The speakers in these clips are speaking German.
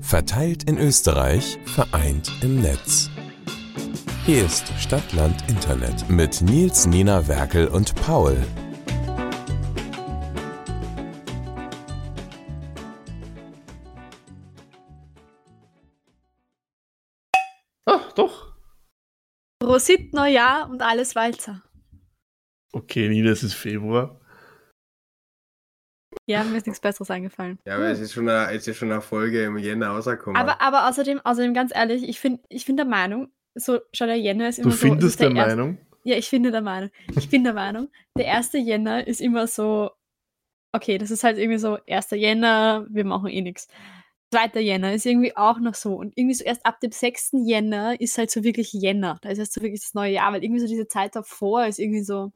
Verteilt in Österreich, vereint im Netz. Hier ist Stadtland Internet mit Nils, Nina, Werkel und Paul. Ah, doch. Prosit Neujahr und alles Walzer. Okay, Nina, es ist Februar. Ja, mir ist nichts Besseres eingefallen. Ja, aber es ist schon eine, es ist schon eine Folge im Jänner rausgekommen. Aber, aber außerdem, außerdem ganz ehrlich, ich, find, ich bin der Meinung, so, schau, der Jänner ist immer Du so. das findest ist der erste- Meinung? Ja, ich finde der Meinung. Ich bin der Meinung, der 1. Jänner ist immer so, okay, das ist halt irgendwie so, 1. Jänner, wir machen eh nichts. 2. Jänner ist irgendwie auch noch so. Und irgendwie so erst ab dem 6. Jänner ist halt so wirklich Jänner. Da ist erst so wirklich das neue Jahr, weil irgendwie so diese Zeit davor ist irgendwie so,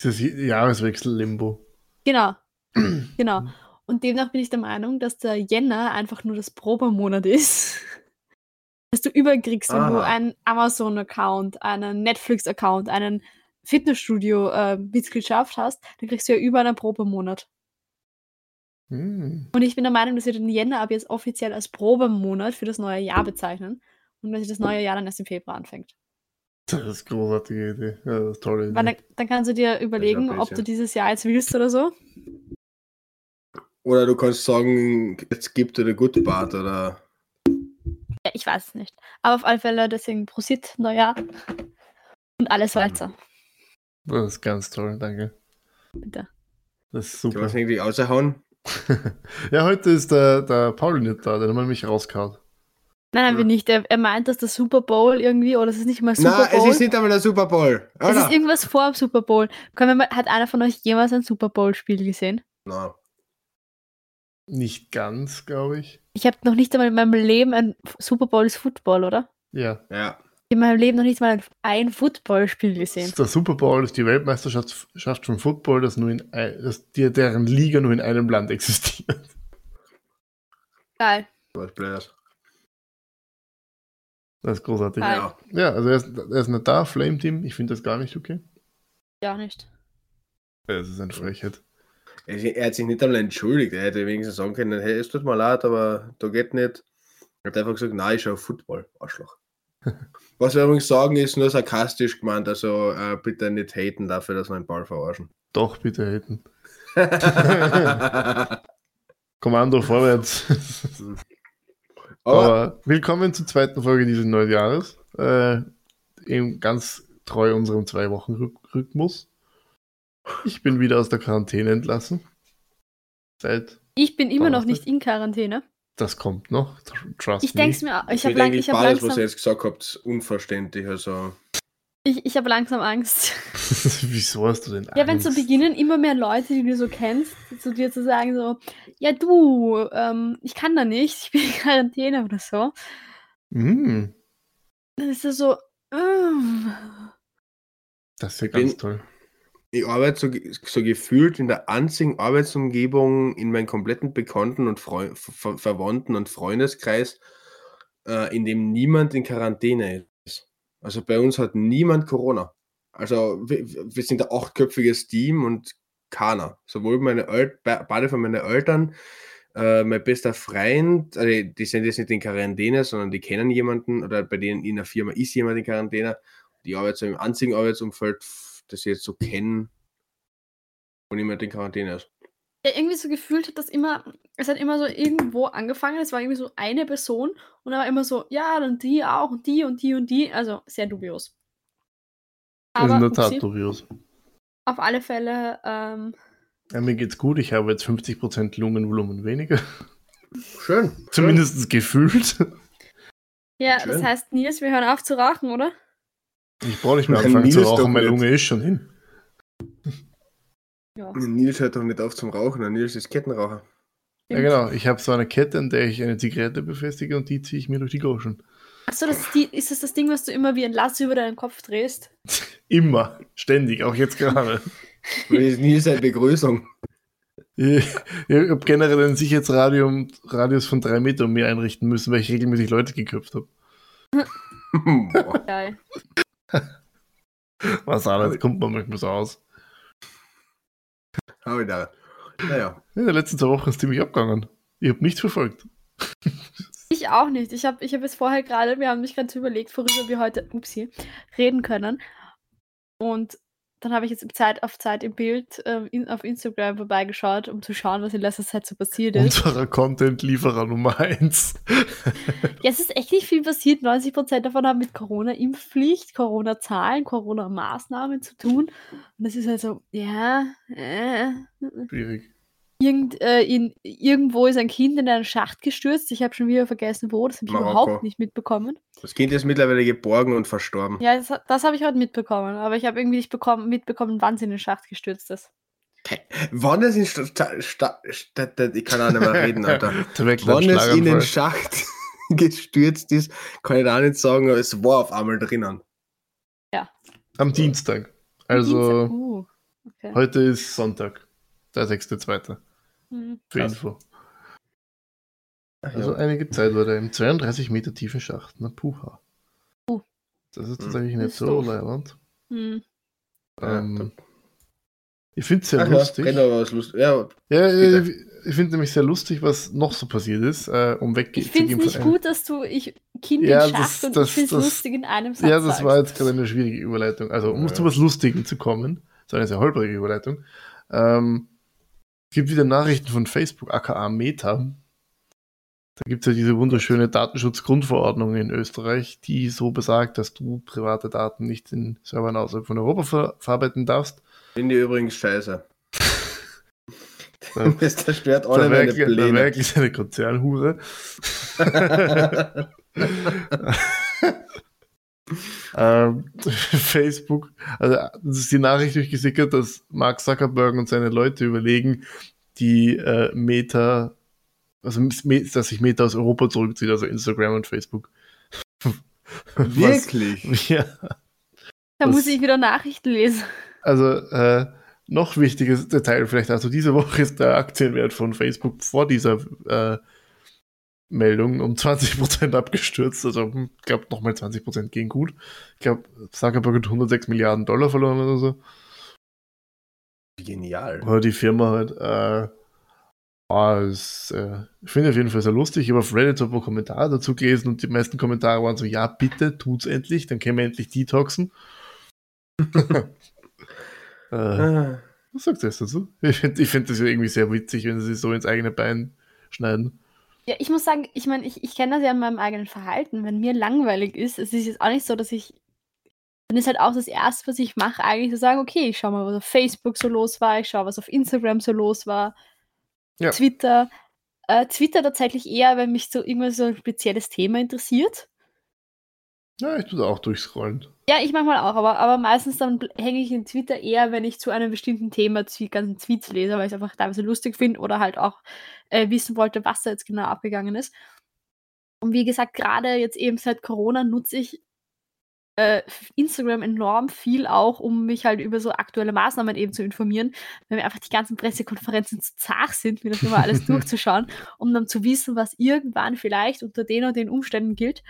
Das Jahreswechsel-Limbo. genau, genau. Und demnach bin ich der Meinung, dass der Jänner einfach nur das Probemonat ist. Dass du überkriegst, wenn du Aha. einen Amazon-Account, einen Netflix-Account, einen Fitnessstudio-Mitgliedschaft hast, dann kriegst du ja über einen Probemonat. Hm. Und ich bin der Meinung, dass wir den Jänner ab jetzt offiziell als Probemonat für das neue Jahr bezeichnen. Und dass sich das neue Jahr dann erst im Februar anfängt. Das ist eine großartige Idee. Ja, das ist eine tolle Idee. Weil dann, dann kannst du dir überlegen, ob du dieses Jahr jetzt willst oder so. Oder du kannst sagen, jetzt gibt dir der Good Part oder. Ja, ich weiß es nicht. Aber auf alle Fälle, deswegen Prosit, Neujahr. Und alles Walzer. Das ist ganz toll, danke. Bitte. Das ist Kann super. man es irgendwie raushauen? ja, heute ist der, der Paul nicht da, der hat mich rausgehauen. Nein, nein, wir nicht. Er, er meint, dass der Super Bowl irgendwie, oder es ist nicht mal Super Nein, es Bowl. ist nicht einmal der Super Bowl. es Alter. ist irgendwas vor dem Super Bowl. Mal, hat einer von euch jemals ein Super Bowl-Spiel gesehen? Nein. Nicht ganz, glaube ich. Ich habe noch nicht einmal in meinem Leben ein Super Bowl ist Football, oder? Ja. Ja. In meinem Leben noch nicht mal ein, Football-Spiel gesehen. Der Super Bowl ist die Weltmeisterschaft Schaft vom Football, das nur in das, deren Liga nur in einem Land existiert. Geil. Das ist großartig. Ja. Ja, also er ist, er ist nicht da, Flame Team. Ich finde das gar nicht okay. Ja, nicht. Das ist eine Frechheit. Er hat sich nicht einmal entschuldigt. Er hätte wenigstens sagen können, hey, es tut mir leid, aber da geht nicht. Er hat einfach gesagt, nein, ich schaue Football, Arschloch. Was wir übrigens sagen, ist nur sarkastisch gemeint, also äh, bitte nicht haten dafür, dass wir einen Ball verarschen. Doch, bitte hätten. Kommando vorwärts. Aber Aber willkommen zur zweiten Folge dieses neuen Jahres. Äh, eben ganz treu unserem Zwei-Wochen-Rhythmus. Ich bin wieder aus der Quarantäne entlassen. Seit Ich bin immer noch nicht in Quarantäne. das kommt noch. tr- Trust Ich me. denke mir, ich ich habe lang, ich hab beides, was langsam, ihr jetzt gesagt habt, unverständlich. Also, ich, ich hab langsam Angst. Wieso hast du denn Ja, wenn so Angst? beginnen, immer mehr Leute, die du so kennst, zu dir zu sagen, so, ja du, ähm, ich kann da nicht, ich bin in Quarantäne oder so. Mm, Dann ist das so, ähm, das ist ja ganz bin- toll. Ich arbeite so, so gefühlt in der einzigen Arbeitsumgebung in meinem kompletten Bekannten- und Freu Ver Verwandten- und Freundeskreis, äh, in dem niemand in Quarantäne ist. Also bei uns hat niemand Corona. Also wir, wir sind ein achtköpfiges Team und keiner. Sowohl meine El be- beide von meinen Eltern, äh, mein bester Freund, also die sind jetzt nicht in Quarantäne, sondern die kennen jemanden oder bei denen in der Firma ist jemand in Quarantäne. Die arbeiten so im einzigen Arbeitsumfeld, das ich jetzt so kenne, wo niemand in Quarantäne ist. ja, irgendwie so gefühlt hat das immer, es hat immer so irgendwo angefangen, es war irgendwie so eine Person und dann war immer so, ja, dann die auch und die und die und die, also sehr dubios. Das ist in der Tat dubios. auf alle Fälle, ähm, Ja, mir geht's gut. Ich habe jetzt 50% Lungenvolumen weniger. Schön. Zumindest gefühlt. ja, Schön. das heißt, Nils, wir hören auf zu rauchen, oder? Ich brauche nicht mehr Nein, anfangen zu Nils doch rauchen. Meine. Lunge ist schon hin. Ja. Nils hört doch nicht auf zum Rauchen, der Nils ist Kettenraucher. Ja, genau. Ich habe so eine Kette, an der ich eine Zigarette befestige und die ziehe ich mir durch die Goschen. Achso, das ist, die, ist das das Ding, was du immer wie ein Lass über deinen Kopf drehst? Immer. Ständig. Auch jetzt gerade. Das ist Nils seine Begrüßung. Ich, ich habe generell einen Sicherheitsradius Radius von drei Meter um mir einrichten müssen, weil ich regelmäßig Leute geköpft habe. Boah. Geil. Was alles kommt man manchmal so aus. Hau ich da. Naja. In den letzten zwei Wochen ist ziemlich abgegangen. Ich habe nichts verfolgt. Ich auch nicht. Ich habe ich hab jetzt vorher gerade, wir haben mich gerade überlegt, worüber wir heute upsie, reden können. Und dann habe ich jetzt Zeit auf Zeit im Bild ähm, in, auf Instagram vorbeigeschaut, um zu schauen, was in letzter Zeit so passiert ist. Unserer Content-Lieferer Nummer 1. Ja, es ist echt nicht viel passiert. 90% davon haben mit Corona-Impfpflicht, Corona-Zahlen, Corona-Maßnahmen zu tun. Und das ist halt so, ja, äh, Schwierig. Irgend, äh, in, irgendwo ist ein Kind in einen Schacht gestürzt. Ich habe schon wieder vergessen, wo. Das habe ich Marokko. überhaupt nicht mitbekommen. Das Kind ist mittlerweile geborgen und verstorben. Ja, das, das habe ich heute mitbekommen. Aber ich habe irgendwie nicht bekommen, mitbekommen, wann sie in den Schacht gestürzt ist. Wann es in Sta Sta Sta ich kann auch nicht mehr reden, Alter. Wann es in den. Schacht gestürzt ist, kann ich da nicht sagen, aber es war auf einmal drinnen. Am Dienstag. Dienstag. Also Uh, okay. heute ist Sonntag, der 6.2. Hm. Für Krass. Info. Also einige Zeit war der im 32 Meter tiefen Schacht. Na puha. Uh. Das ist Hm. tatsächlich Das nicht ist so leibend. Hm. Ja, Ähm, ich finde es sehr Ach ja, lustig. was lustig. Ja, Ja, äh, ich finde nämlich sehr lustig, was noch so passiert ist, äh, um Ich weggehen finde es nicht gut, dass du ich Kind Ja, Schacht das- und das- ich finde es lustig in einem Satz Ja, das war sagst. jetzt gerade eine schwierige Überleitung. Also, um Ja. zu was Lustigem zu kommen, so eine sehr holprige Überleitung. Ähm, gibt wieder Nachrichten von Facebook, aka Meta. Da gibt es ja diese wunderschöne Datenschutzgrundverordnung in Österreich, die so besagt, dass du private Daten nicht in Servern außerhalb von Europa ver verarbeiten darfst. finde ich übrigens scheiße. Das zerstört alle meine Pläne. verwirklicht eine Konzernhure. ähm, Facebook, also das ist die Nachricht durchgesickert, dass Mark Zuckerberg und seine Leute überlegen, die äh, Meta, also dass sich Meta aus Europa zurückzieht, also Instagram und Facebook. Was, Wirklich? ja, Da das- muss ich wieder Nachrichten lesen. also äh, noch wichtiges Detail vielleicht, also diese Woche ist der Aktienwert von Facebook vor dieser äh, Meldung um 20% abgestürzt. Also ich glaube nochmal 20% gehen gut. Ich glaube, Zuckerberg hat 106 Milliarden Dollar verloren oder so. Genial. Oder die Firma halt. Äh, ah, es, äh, ich finde auf jeden Fall sehr lustig. Ich habe auf Reddit so ein paar Kommentare dazu gelesen und die meisten Kommentare waren so, ja, bitte, tut's endlich, dann können wir endlich detoxen. äh, Ah, was sagt ihr jetzt dazu? Ich finde ich find das ja irgendwie sehr witzig, wenn sie sich so ins eigene Bein schneiden. Ja, ich muss sagen, ich meine, ich, ich kenne das ja in meinem eigenen Verhalten. Wenn mir langweilig ist, es ist jetzt auch nicht so, dass ich. Dann ist halt auch das Erste, was ich mache, eigentlich zu sagen, okay, ich schaue mal, was auf Facebook so los war, ich schaue, was auf Instagram so los war, Ja. Twitter. Äh, Twitter tatsächlich eher, wenn mich so irgendwas so ein spezielles Thema interessiert. Ja, ich tue da auch durchscrollen. Ja, ich manchmal auch, aber, aber meistens dann hänge ich in Twitter eher, wenn ich zu einem bestimmten Thema die ganzen Tweets lese, weil ich es einfach teilweise lustig finde oder halt auch äh, wissen wollte, was da jetzt genau abgegangen ist. Und wie gesagt, gerade jetzt eben seit Corona nutze ich äh, Instagram enorm viel auch, um mich halt über so aktuelle Maßnahmen eben zu informieren, weil mir einfach die ganzen Pressekonferenzen zu zart sind, mir das immer alles durchzuschauen, um dann zu wissen, was irgendwann vielleicht unter den und den Umständen gilt.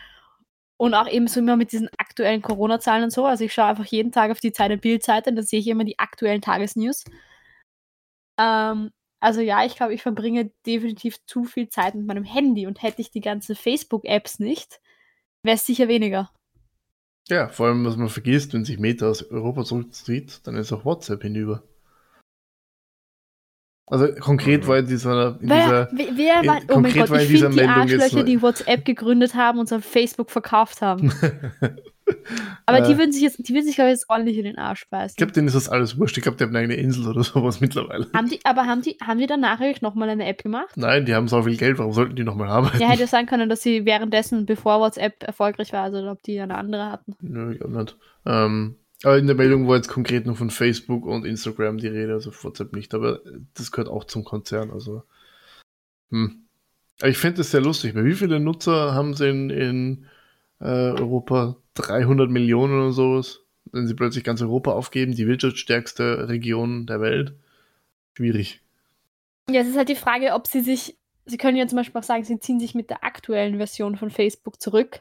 Und auch eben so immer mit diesen aktuellen Corona-Zahlen und so. Also ich schaue einfach jeden Tag auf die Zeit Bildseite und da sehe ich immer die aktuellen Tagesnews. Ähm, also ja, ich glaube, ich verbringe definitiv zu viel Zeit mit meinem Handy und hätte ich die ganzen Facebook-Apps nicht, wäre es sicher weniger. Ja, vor allem, was man vergisst, wenn sich Meta aus Europa zurückzieht, dann ist auch WhatsApp hinüber. Also konkret Mhm. war in dieser, in Wer, dieser wer, wer in- war, oh mein Gott, ich finde die jetzt Arschlöcher, die WhatsApp gegründet haben und so auf Facebook verkauft haben. Aber die Äh, würden sich jetzt, die würden sich, glaube ich, jetzt ordentlich in den Arsch beißen. Ich glaube, denen ist das alles wurscht. Ich glaube, die haben eine eigene Insel oder sowas mittlerweile. haben die, aber haben die, haben die danach eigentlich nochmal eine App gemacht? Nein, die haben so viel Geld, warum sollten die nochmal arbeiten? Ja, hätte sein können, dass sie währenddessen, bevor WhatsApp erfolgreich war, also ob die eine andere hatten. Nö, ich glaube nicht. Ähm, aber in der Meldung war jetzt konkret nur von Facebook und Instagram die Rede, also WhatsApp nicht, aber das gehört auch zum Konzern, also. Hm. Ich finde das sehr lustig, wie viele Nutzer haben sie in, in äh, Europa? 300 Millionen oder sowas? Wenn sie plötzlich ganz Europa aufgeben, die wirtschaftsstärkste Region der Welt? Schwierig. Ja, es ist halt die Frage, ob sie sich, sie können ja zum Beispiel auch sagen, sie ziehen sich mit der aktuellen Version von Facebook zurück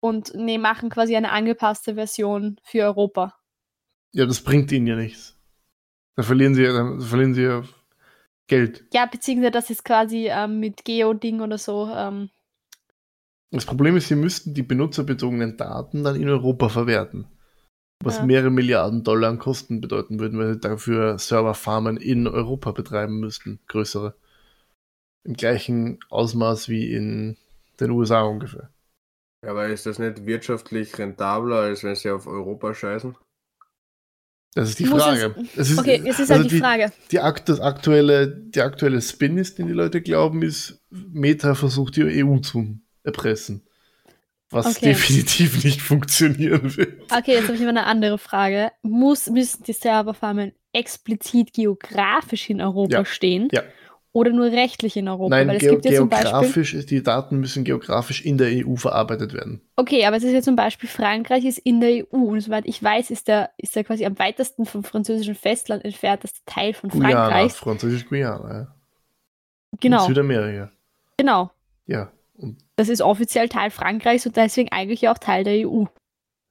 und nee, machen quasi eine angepasste Version für Europa. Ja, das bringt ihnen ja nichts. Da verlieren sie ja, dann verlieren sie ja Geld. Ja, beziehungsweise das ist quasi ähm, mit Geo-Ding oder so. Ähm, Das Problem ist, sie müssten die benutzerbezogenen Daten dann in Europa verwerten. Was Ja. mehrere Milliarden Dollar an Kosten bedeuten würden, weil sie dafür Serverfarmen in Europa betreiben müssten. Größere. Im gleichen Ausmaß wie in den USA ungefähr. Ja, aber ist das nicht wirtschaftlich rentabler, als wenn sie auf Europa scheißen? Das ist die Muss Frage. Es ist, okay, jetzt ist also halt die, Frage. Die, akt das aktuelle, der aktuelle Spin ist, den die Leute glauben, ist, Meta versucht die EU zu erpressen. Was Okay. definitiv nicht funktionieren wird. Okay, jetzt habe ich immer eine andere Frage. Muss, müssen die Serverfarmen explizit geografisch in Europa Ja. stehen? Ja. Oder nur rechtlich in Europa? Nein, Weil es geo gibt ja zum Beispiel. geografisch, ist, die Daten müssen geografisch in der EU verarbeitet werden. Okay, aber es ist ja zum Beispiel, Frankreich ist in der EU und soweit ich weiß, ist der, ist der quasi am weitesten vom französischen Festland entfernteste Teil von Guyana, Frankreich. französisch Guyana, ja. In Genau, Südamerika. genau. Ja. Und, Das ist offiziell Teil Frankreichs und deswegen eigentlich auch Teil der EU.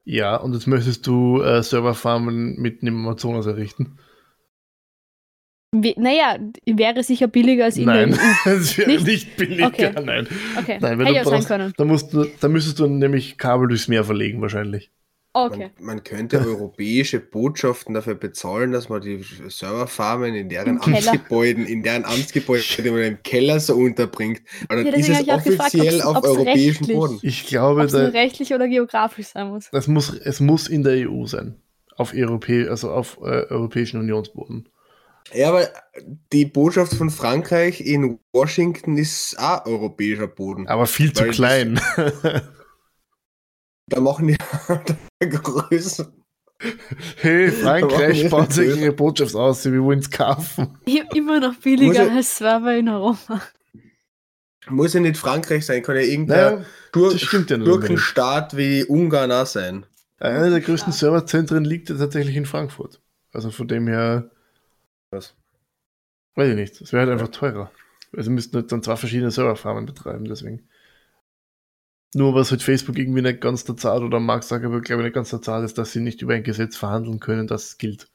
ja, und jetzt möchtest du äh, Serverfarmen mitten im Amazonas errichten? We naja, wäre sicher billiger als in Nein, der das wäre Nicht? nicht, billiger. Okay. Nein. Okay, Nein, wenn hätte du ja brauchst- können. Da, musst du, da müsstest du nämlich Kabel durchs Meer verlegen, wahrscheinlich. Okay. Man, man könnte europäische Botschaften dafür bezahlen, dass man die Serverfarmen in deren Im Keller. Amtsgebäuden, in deren Amtsgebäuden oder im Keller so unterbringt. Aber Ja, dann ist deswegen es auch gefragt, offiziell ob's- auf ob's europäischem Boden. Ich glaube, Ob es nur da, rechtlich oder geografisch sein muss. das muss, es muss in der EU sein. Auf, Europä also auf äh, europäischen Unionsboden. Ja, aber die Botschaft von Frankreich in Washington ist auch europäischer Boden. Aber viel zu das- klein. Da machen die Größe. hey, Frankreich baut sich ihre Botschaft aus, wir wollen es kaufen. I- Immer noch billiger ja- als Server in Europa. Muss ja nicht Frankreich sein, kann ja irgendein Naja, Dur ja wie Ungarn auch sein. einer der größten Serverzentren liegt ja tatsächlich in Frankfurt. Also von dem her, Was? weiß ich nicht, es wäre halt einfach teurer. Also müssten halt dann zwei verschiedene Serverfarmen betreiben, deswegen. Nur was halt Facebook irgendwie nicht ganz der Zahl oder Mark Zuckerberg glaube ich nicht ganz der Zahl ist, dass sie nicht über ein Gesetz verhandeln können, das gilt.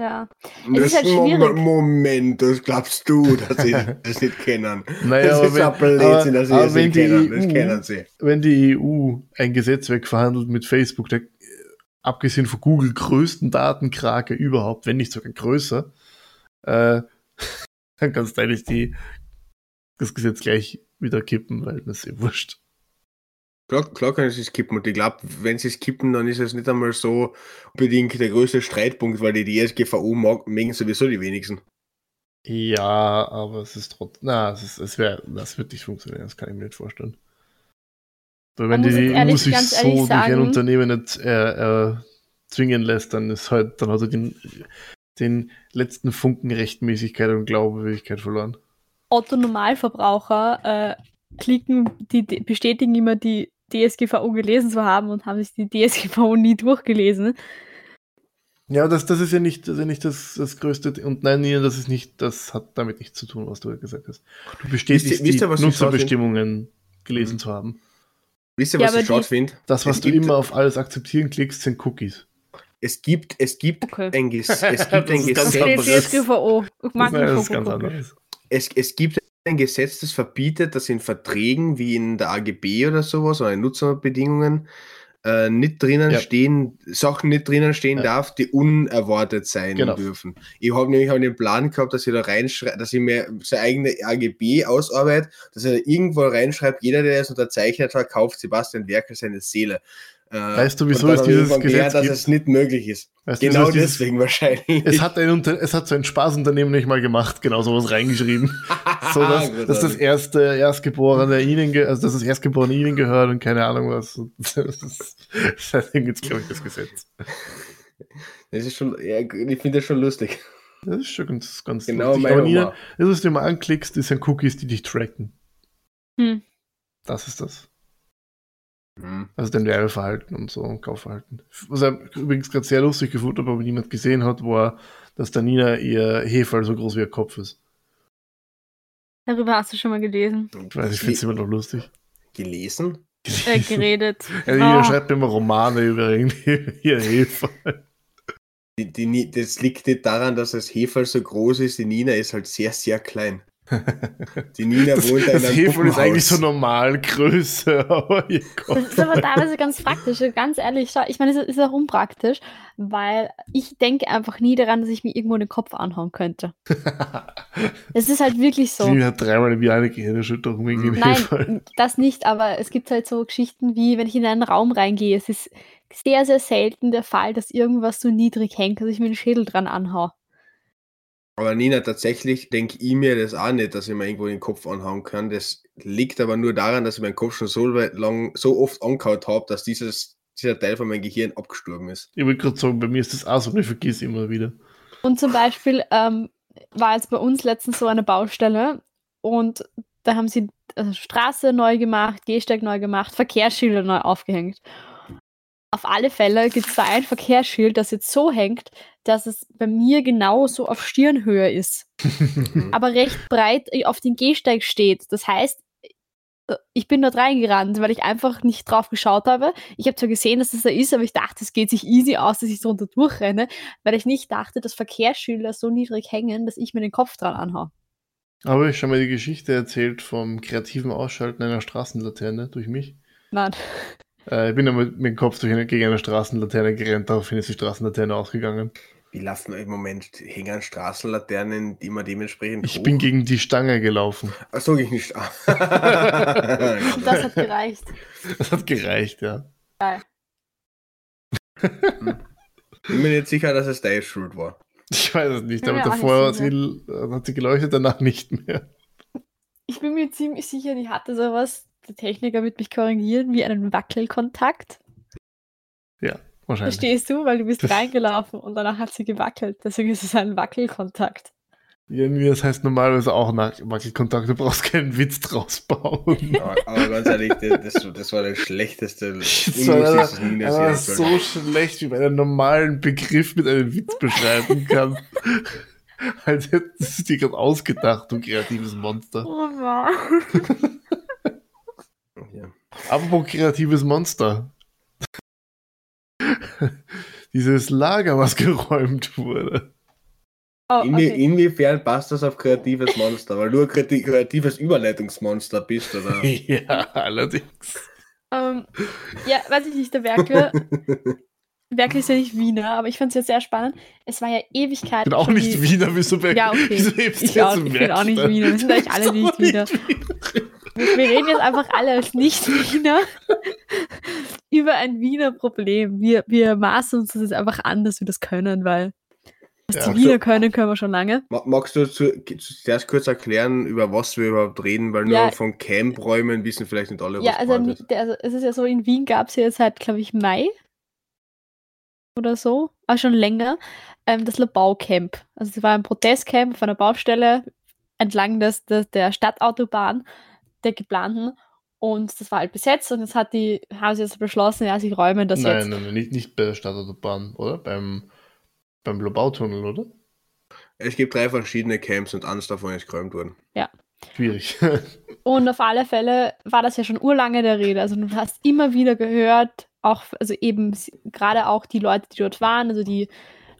Ja. Es ist halt schwierig. Moment, das glaubst du, dass sie das nicht kennen. Naja, das aber ist wenn, ein Blödsinn, dass sie das nicht die kennen. Das EU kennen sie. wenn die EU ein Gesetz wegverhandelt mit Facebook, der abgesehen von Google größten Datenkrake überhaupt, wenn nicht sogar größer, äh, dann kannst du eigentlich die, das Gesetz gleich wieder kippen, weil das ist ja wurscht. Klar, klar können sie es kippen und ich glaube, wenn sie es kippen, dann ist es nicht einmal so unbedingt der größte Streitpunkt, weil die DSGVO mag, mögen sowieso die wenigsten. Ja, aber es ist trotzdem, na, es, ist, es wäre, das wird nicht funktionieren, das kann ich mir nicht vorstellen. Weil wenn Man muss die EU ehrlich- sich ganz so durch ein Unternehmen nicht äh, äh, zwingen lässt, dann ist halt, dann hat er den, den letzten Funken Rechtmäßigkeit und Glaubwürdigkeit verloren. Otto Normalverbraucher äh, klicken, die, die bestätigen immer die DSGVO gelesen zu haben und haben sich die DSGVO nie durchgelesen. Ja, das, das ist ja nicht, das, ist ja nicht das, das größte. Und nein, Nina, das ist nicht, das hat damit nichts zu tun, was du gesagt hast. Du bestätigst Wisst ihr- wisst ihr, die Nutzerbestimmungen gelesen Mhm. zu haben. Wisst ihr, Ja, was aber ich schade finde? Das, was Es du gibt- immer auf alles akzeptieren klickst, sind Cookies. Es gibt, es gibt Okay. ein, Ges es gibt Das ein ist ganz Das Gesetz. es gibt ein Gesetz, das verbietet, dass in Verträgen wie in der AGB oder sowas oder in Nutzerbedingungen äh, nicht drinnen Ja. stehen, Sachen nicht drinnen stehen Ja. darf, die unerwartet sein Genau. dürfen. Ich habe nämlich auch den Plan gehabt, dass ich da reinschreibe, dass ich mir seine eigene AGB ausarbeite, dass er irgendwo reinschreibt, jeder, der es unterzeichnet hat, kauft Sebastian Werker seine Seele. Äh, Weißt du, wieso es ich dieses Gesetz gelernt, dass gibt? es nicht möglich ist. Weißt du, Genau wieso es dieses- deswegen wahrscheinlich. Es hat, ein es hat so ein Spaßunternehmen nicht mal gemacht, genau sowas reingeschrieben. so, dass, dass das erste Erstgeborene ihnen, also dass das Erstgeborene ihnen gehört und keine Ahnung was. Das ist, seitdem gibt's, glaube ich, das Gesetz. Das ist schon, ja, ich finde das schon lustig. Das ist schon ganz, ganz Genau lustig. meine Aber Nina, Oma. das, was du immer anklickst, das sind Cookies, die dich tracken. Hm. Das ist das. Hm. Also dein Werbeverhalten und so und Kaufverhalten. Was ich übrigens gerade sehr lustig gefunden habe, aber niemand gesehen hat, war, dass der Nina ihr Hefall so groß wie ihr Kopf ist. Darüber hast du schon mal gelesen. Ich weiß, ich finde es immer noch lustig. Gelesen? Äh, geredet. Ja, Nina Ah. schreibt immer Romane über irgendwie ihr Hefall. Die, die, das liegt nicht daran, dass das Hefel so groß ist. Die Nina ist halt sehr, sehr klein. Die Nina Das, wohnt da in das Hefel ist eigentlich so aber ihr Das ist aber teilweise ganz praktisch. Ganz ehrlich, schau, ich meine, es ist auch unpraktisch, weil ich denke einfach nie daran, dass ich mir irgendwo den Kopf anhauen könnte. Es ist halt wirklich so. Die hat dreimal im Jahr eine Gehirnerschütterung wegen dem Hefel. Nein, das nicht, aber es gibt halt so Geschichten wie, wenn ich in einen Raum reingehe, es ist sehr, sehr selten der Fall, dass irgendwas so niedrig hängt, dass ich mir den Schädel dran anhau. Aber Nina, tatsächlich denke ich mir das auch nicht, dass ich mir irgendwo den Kopf anhauen kann. Das liegt aber nur daran, dass ich meinen Kopf schon so weit lang, so oft angehaut habe, dass dieses, dieser Teil von meinem Gehirn abgestorben ist. Ich wollte gerade sagen, bei mir ist das auch so, und ich vergiss immer wieder. Und zum Beispiel ähm, war jetzt bei uns letztens so eine Baustelle und da haben sie also Straße neu gemacht, Gehsteig neu gemacht, Verkehrsschilder neu aufgehängt. Auf alle Fälle gibt es da ein Verkehrsschild, das jetzt so hängt, dass es bei mir genauso auf Stirnhöhe ist, aber recht breit auf den Gehsteig steht. Das heißt, äh, ich bin dort reingerannt, weil ich einfach nicht drauf geschaut habe. Ich habe zwar gesehen, dass es da ist, aber ich dachte, es geht sich easy aus, dass ich drunter durchrenne, weil ich nicht dachte, dass Verkehrsschilder so niedrig hängen, dass ich mir den Kopf dran anhau. Habe ich schon mal die Geschichte erzählt vom kreativen Ausschalten einer Straßenlaterne durch mich? Nein. Äh, ich bin einmal mit dem Kopf durch eine, gegen eine Straßenlaterne gerannt, daraufhin ist die Straßenlaterne ausgegangen. Wie laufen im Moment? Hängen Straßenlaternen immer dementsprechend Ich hoch? bin gegen die Stange gelaufen. Ach, sag ich nicht. Und das hat gereicht. Das hat gereicht, ja. Geil. bin mir nicht sicher, dass es deine Schuld war. Ich weiß es nicht, aber davor sie, hat sie geleuchtet, danach nicht mehr. Ich bin mir ziemlich sicher, die hatte sowas, der Techniker wird mich korrigieren, wie einen Wackelkontakt. Wahrscheinlich. Verstehst du? Weil du bist Das- reingelaufen und danach hat sie gewackelt. Deswegen ist es ein Wackelkontakt. Irgendwie, das heißt normalerweise auch nach Wackelkontakt, du brauchst keinen Witz draus bauen. Aber, aber ganz ehrlich, das, das, war der schlechteste, Das war Nina so schlecht, wie man einen normalen Begriff mit einem Witz beschreiben kann. Als hätten sie dir gerade ausgedacht, du kreatives Monster. Oh Mann. Apropos kreatives Monster. Dieses Lager, was geräumt wurde. Oh, Inwie okay. Inwiefern passt das auf kreatives Monster? Weil du ein kreati kreatives Überleitungsmonster bist, oder? Ja, allerdings. Ähm, ja, weiß ich nicht, der Werke. Werke ist ja nicht Wiener, aber ich fand es ja sehr spannend. Es war ja Ewigkeit. Ich bin auch nicht Wiener, wieso, Ja, okay. wieso hebst du Ich, jetzt auch, ich bin auch nicht? Wiener. Wir sind eigentlich alle nicht Wiener. Wiener. Wir reden jetzt einfach alle als Nicht-Wiener über ein Wiener Problem. Wir, wir maßen uns das jetzt einfach an, dass wir das können, weil was Ja. die Wiener können, können wir schon lange. Ma- Magst du zu, zuerst kurz erklären, über was wir überhaupt reden? Weil nur Ja. von Campräumen wissen vielleicht nicht alle, was Ja, also, ist. also es ist ja so, in Wien gab es ja jetzt seit, glaube ich, Mai oder so, aber schon länger, ähm, das Labaucamp. Also es war ein Protestcamp auf einer Baustelle entlang des, des, der Stadtautobahn, der geplanten. Und das war halt besetzt und jetzt hat die, haben sie jetzt beschlossen, ja, sie räumen das Nein, jetzt. nein, nein, nicht, nicht bei der Stadtautobahn, oder? Beim, beim Lobautunnel, oder? Es gibt drei verschiedene Camps und eins davon ist geräumt worden. Schwierig. Und auf alle Fälle war das ja schon urlange der Rede. Also du hast immer wieder gehört, auch, also eben gerade auch die Leute, die dort waren, also die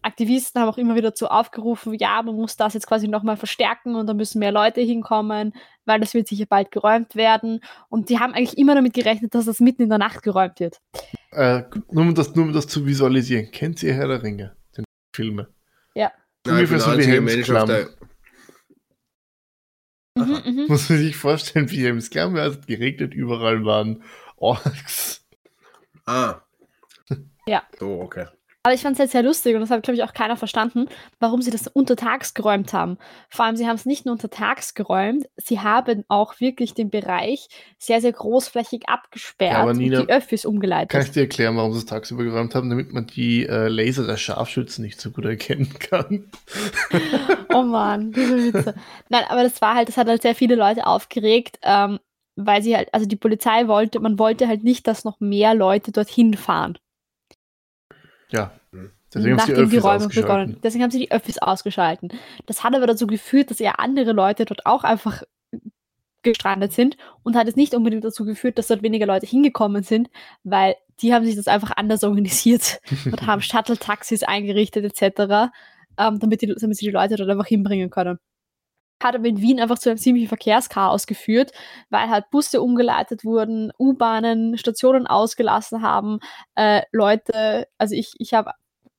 Aktivisten haben auch immer wieder dazu aufgerufen, ja, man muss das jetzt quasi nochmal verstärken und da müssen mehr Leute hinkommen, weil das wird sicher bald geräumt werden. Und die haben eigentlich immer damit gerechnet, dass das mitten in der Nacht geräumt wird. äh, nur, um das, nur um das zu visualisieren. Kennt ihr Herr der Ringe? Den Filme? Ja, Ungefähr so wie Helmsklamm. Mhm, mhm. Muss man sich vorstellen, wie im Scrum, es hat geregnet, überall waren Orks. Ah. Ja. So, okay. Aber ich fand es jetzt sehr lustig und das hat, glaube ich, auch keiner verstanden, warum sie das untertags geräumt haben. Vor allem, sie haben es nicht nur untertags geräumt, sie haben auch wirklich den Bereich sehr, sehr großflächig abgesperrt Ja, aber und Nina, die Öffis umgeleitet. Kann ich dir erklären, warum sie es tagsüber geräumt haben, damit man die äh, Laser der Scharfschützen nicht so gut erkennen kann? Oh Mann, diese Witze. Nein, aber das war halt, das hat halt sehr viele Leute aufgeregt, ähm, weil sie halt, also die Polizei wollte, man wollte halt nicht, dass noch mehr Leute dorthin fahren. Ja. Deswegen haben sie die nachdem die Öffis Räume begonnen. Deswegen haben sie die Öffis ausgeschalten. Das hat aber dazu geführt, dass eher andere Leute dort auch einfach gestrandet sind und hat es nicht unbedingt dazu geführt, dass dort weniger Leute hingekommen sind, weil die haben sich das einfach anders organisiert und haben Shuttle-Taxis eingerichtet etc., ähm, damit, die, damit sie die Leute dort einfach hinbringen können. Hat aber in Wien einfach zu einem ziemlichen Verkehrschaos geführt, weil halt Busse umgeleitet wurden, U-Bahnen Stationen ausgelassen haben, äh, Leute, also ich, ich habe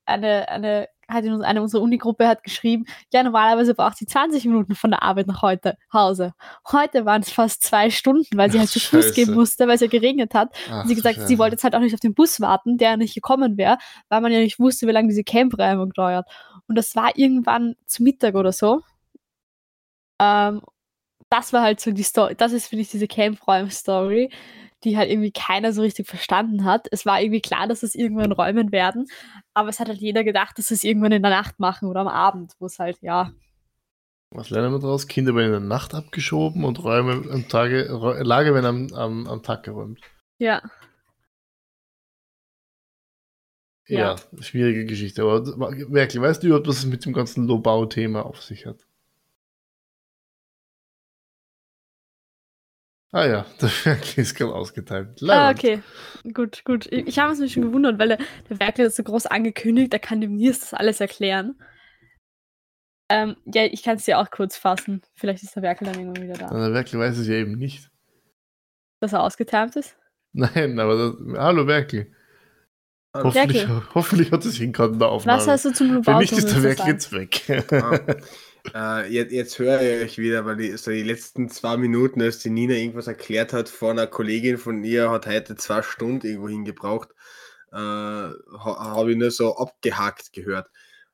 eine, eine hat in eine unserer Unigruppe hat geschrieben, ja, normalerweise braucht sie 20 Minuten von der Arbeit nach heute Hause. Heute waren es fast zwei Stunden, weil sie halt zu Fuß gehen musste, weil es ja geregnet hat. Ach, und sie gesagt, Scheiße. sie wollte jetzt halt auch nicht auf den Bus warten, der nicht gekommen wäre, weil man ja nicht wusste, wie lange diese Campreimung dauert. Und das war irgendwann zu Mittag oder so. Ähm, das war halt so die Story, das ist, finde ich, diese Campräum-Story die halt irgendwie keiner so richtig verstanden hat. Es war irgendwie klar, dass es irgendwann räumen werden, aber es hat halt jeder gedacht, dass sie es irgendwann in der Nacht machen oder am Abend, wo es halt, ja. Was lernen wir daraus? Kinder werden in der Nacht abgeschoben und Räume am Tage, Lager werden am, am, am Tag geräumt. Ja. Ja, ja, schwierige Geschichte. Aber wirklich, weißt du überhaupt, was es mit dem ganzen Lobau-Thema auf sich hat? Ah ja, der Werkel ist gerade ausgeteilt. Leider. Ah, okay. Gut, gut. Ich habe es mir schon gewundert, weil der, der Werkel ist so groß angekündigt, der kann dem Nils das alles erklären. Ähm, ja, ich kann es dir auch kurz fassen. Vielleicht ist der Werkel dann irgendwann wieder da. Der Werkel weiß es ja eben nicht. Dass er ausgetimt ist? Nein, aber das, hallo Werkel. Hoffentlich, hoffentlich hat es hinkommen, der Aufnahme. Was hast du zum Wenn nicht, ist der Werkel jetzt weg. Ah. Äh, jetzt, jetzt höre ich euch wieder, weil die, so die letzten zwei Minuten, als die Nina irgendwas erklärt hat von einer Kollegin von ihr, hat heute zwei Stunden irgendwo hingebraucht, äh, ha, habe ich nur so abgehakt gehört.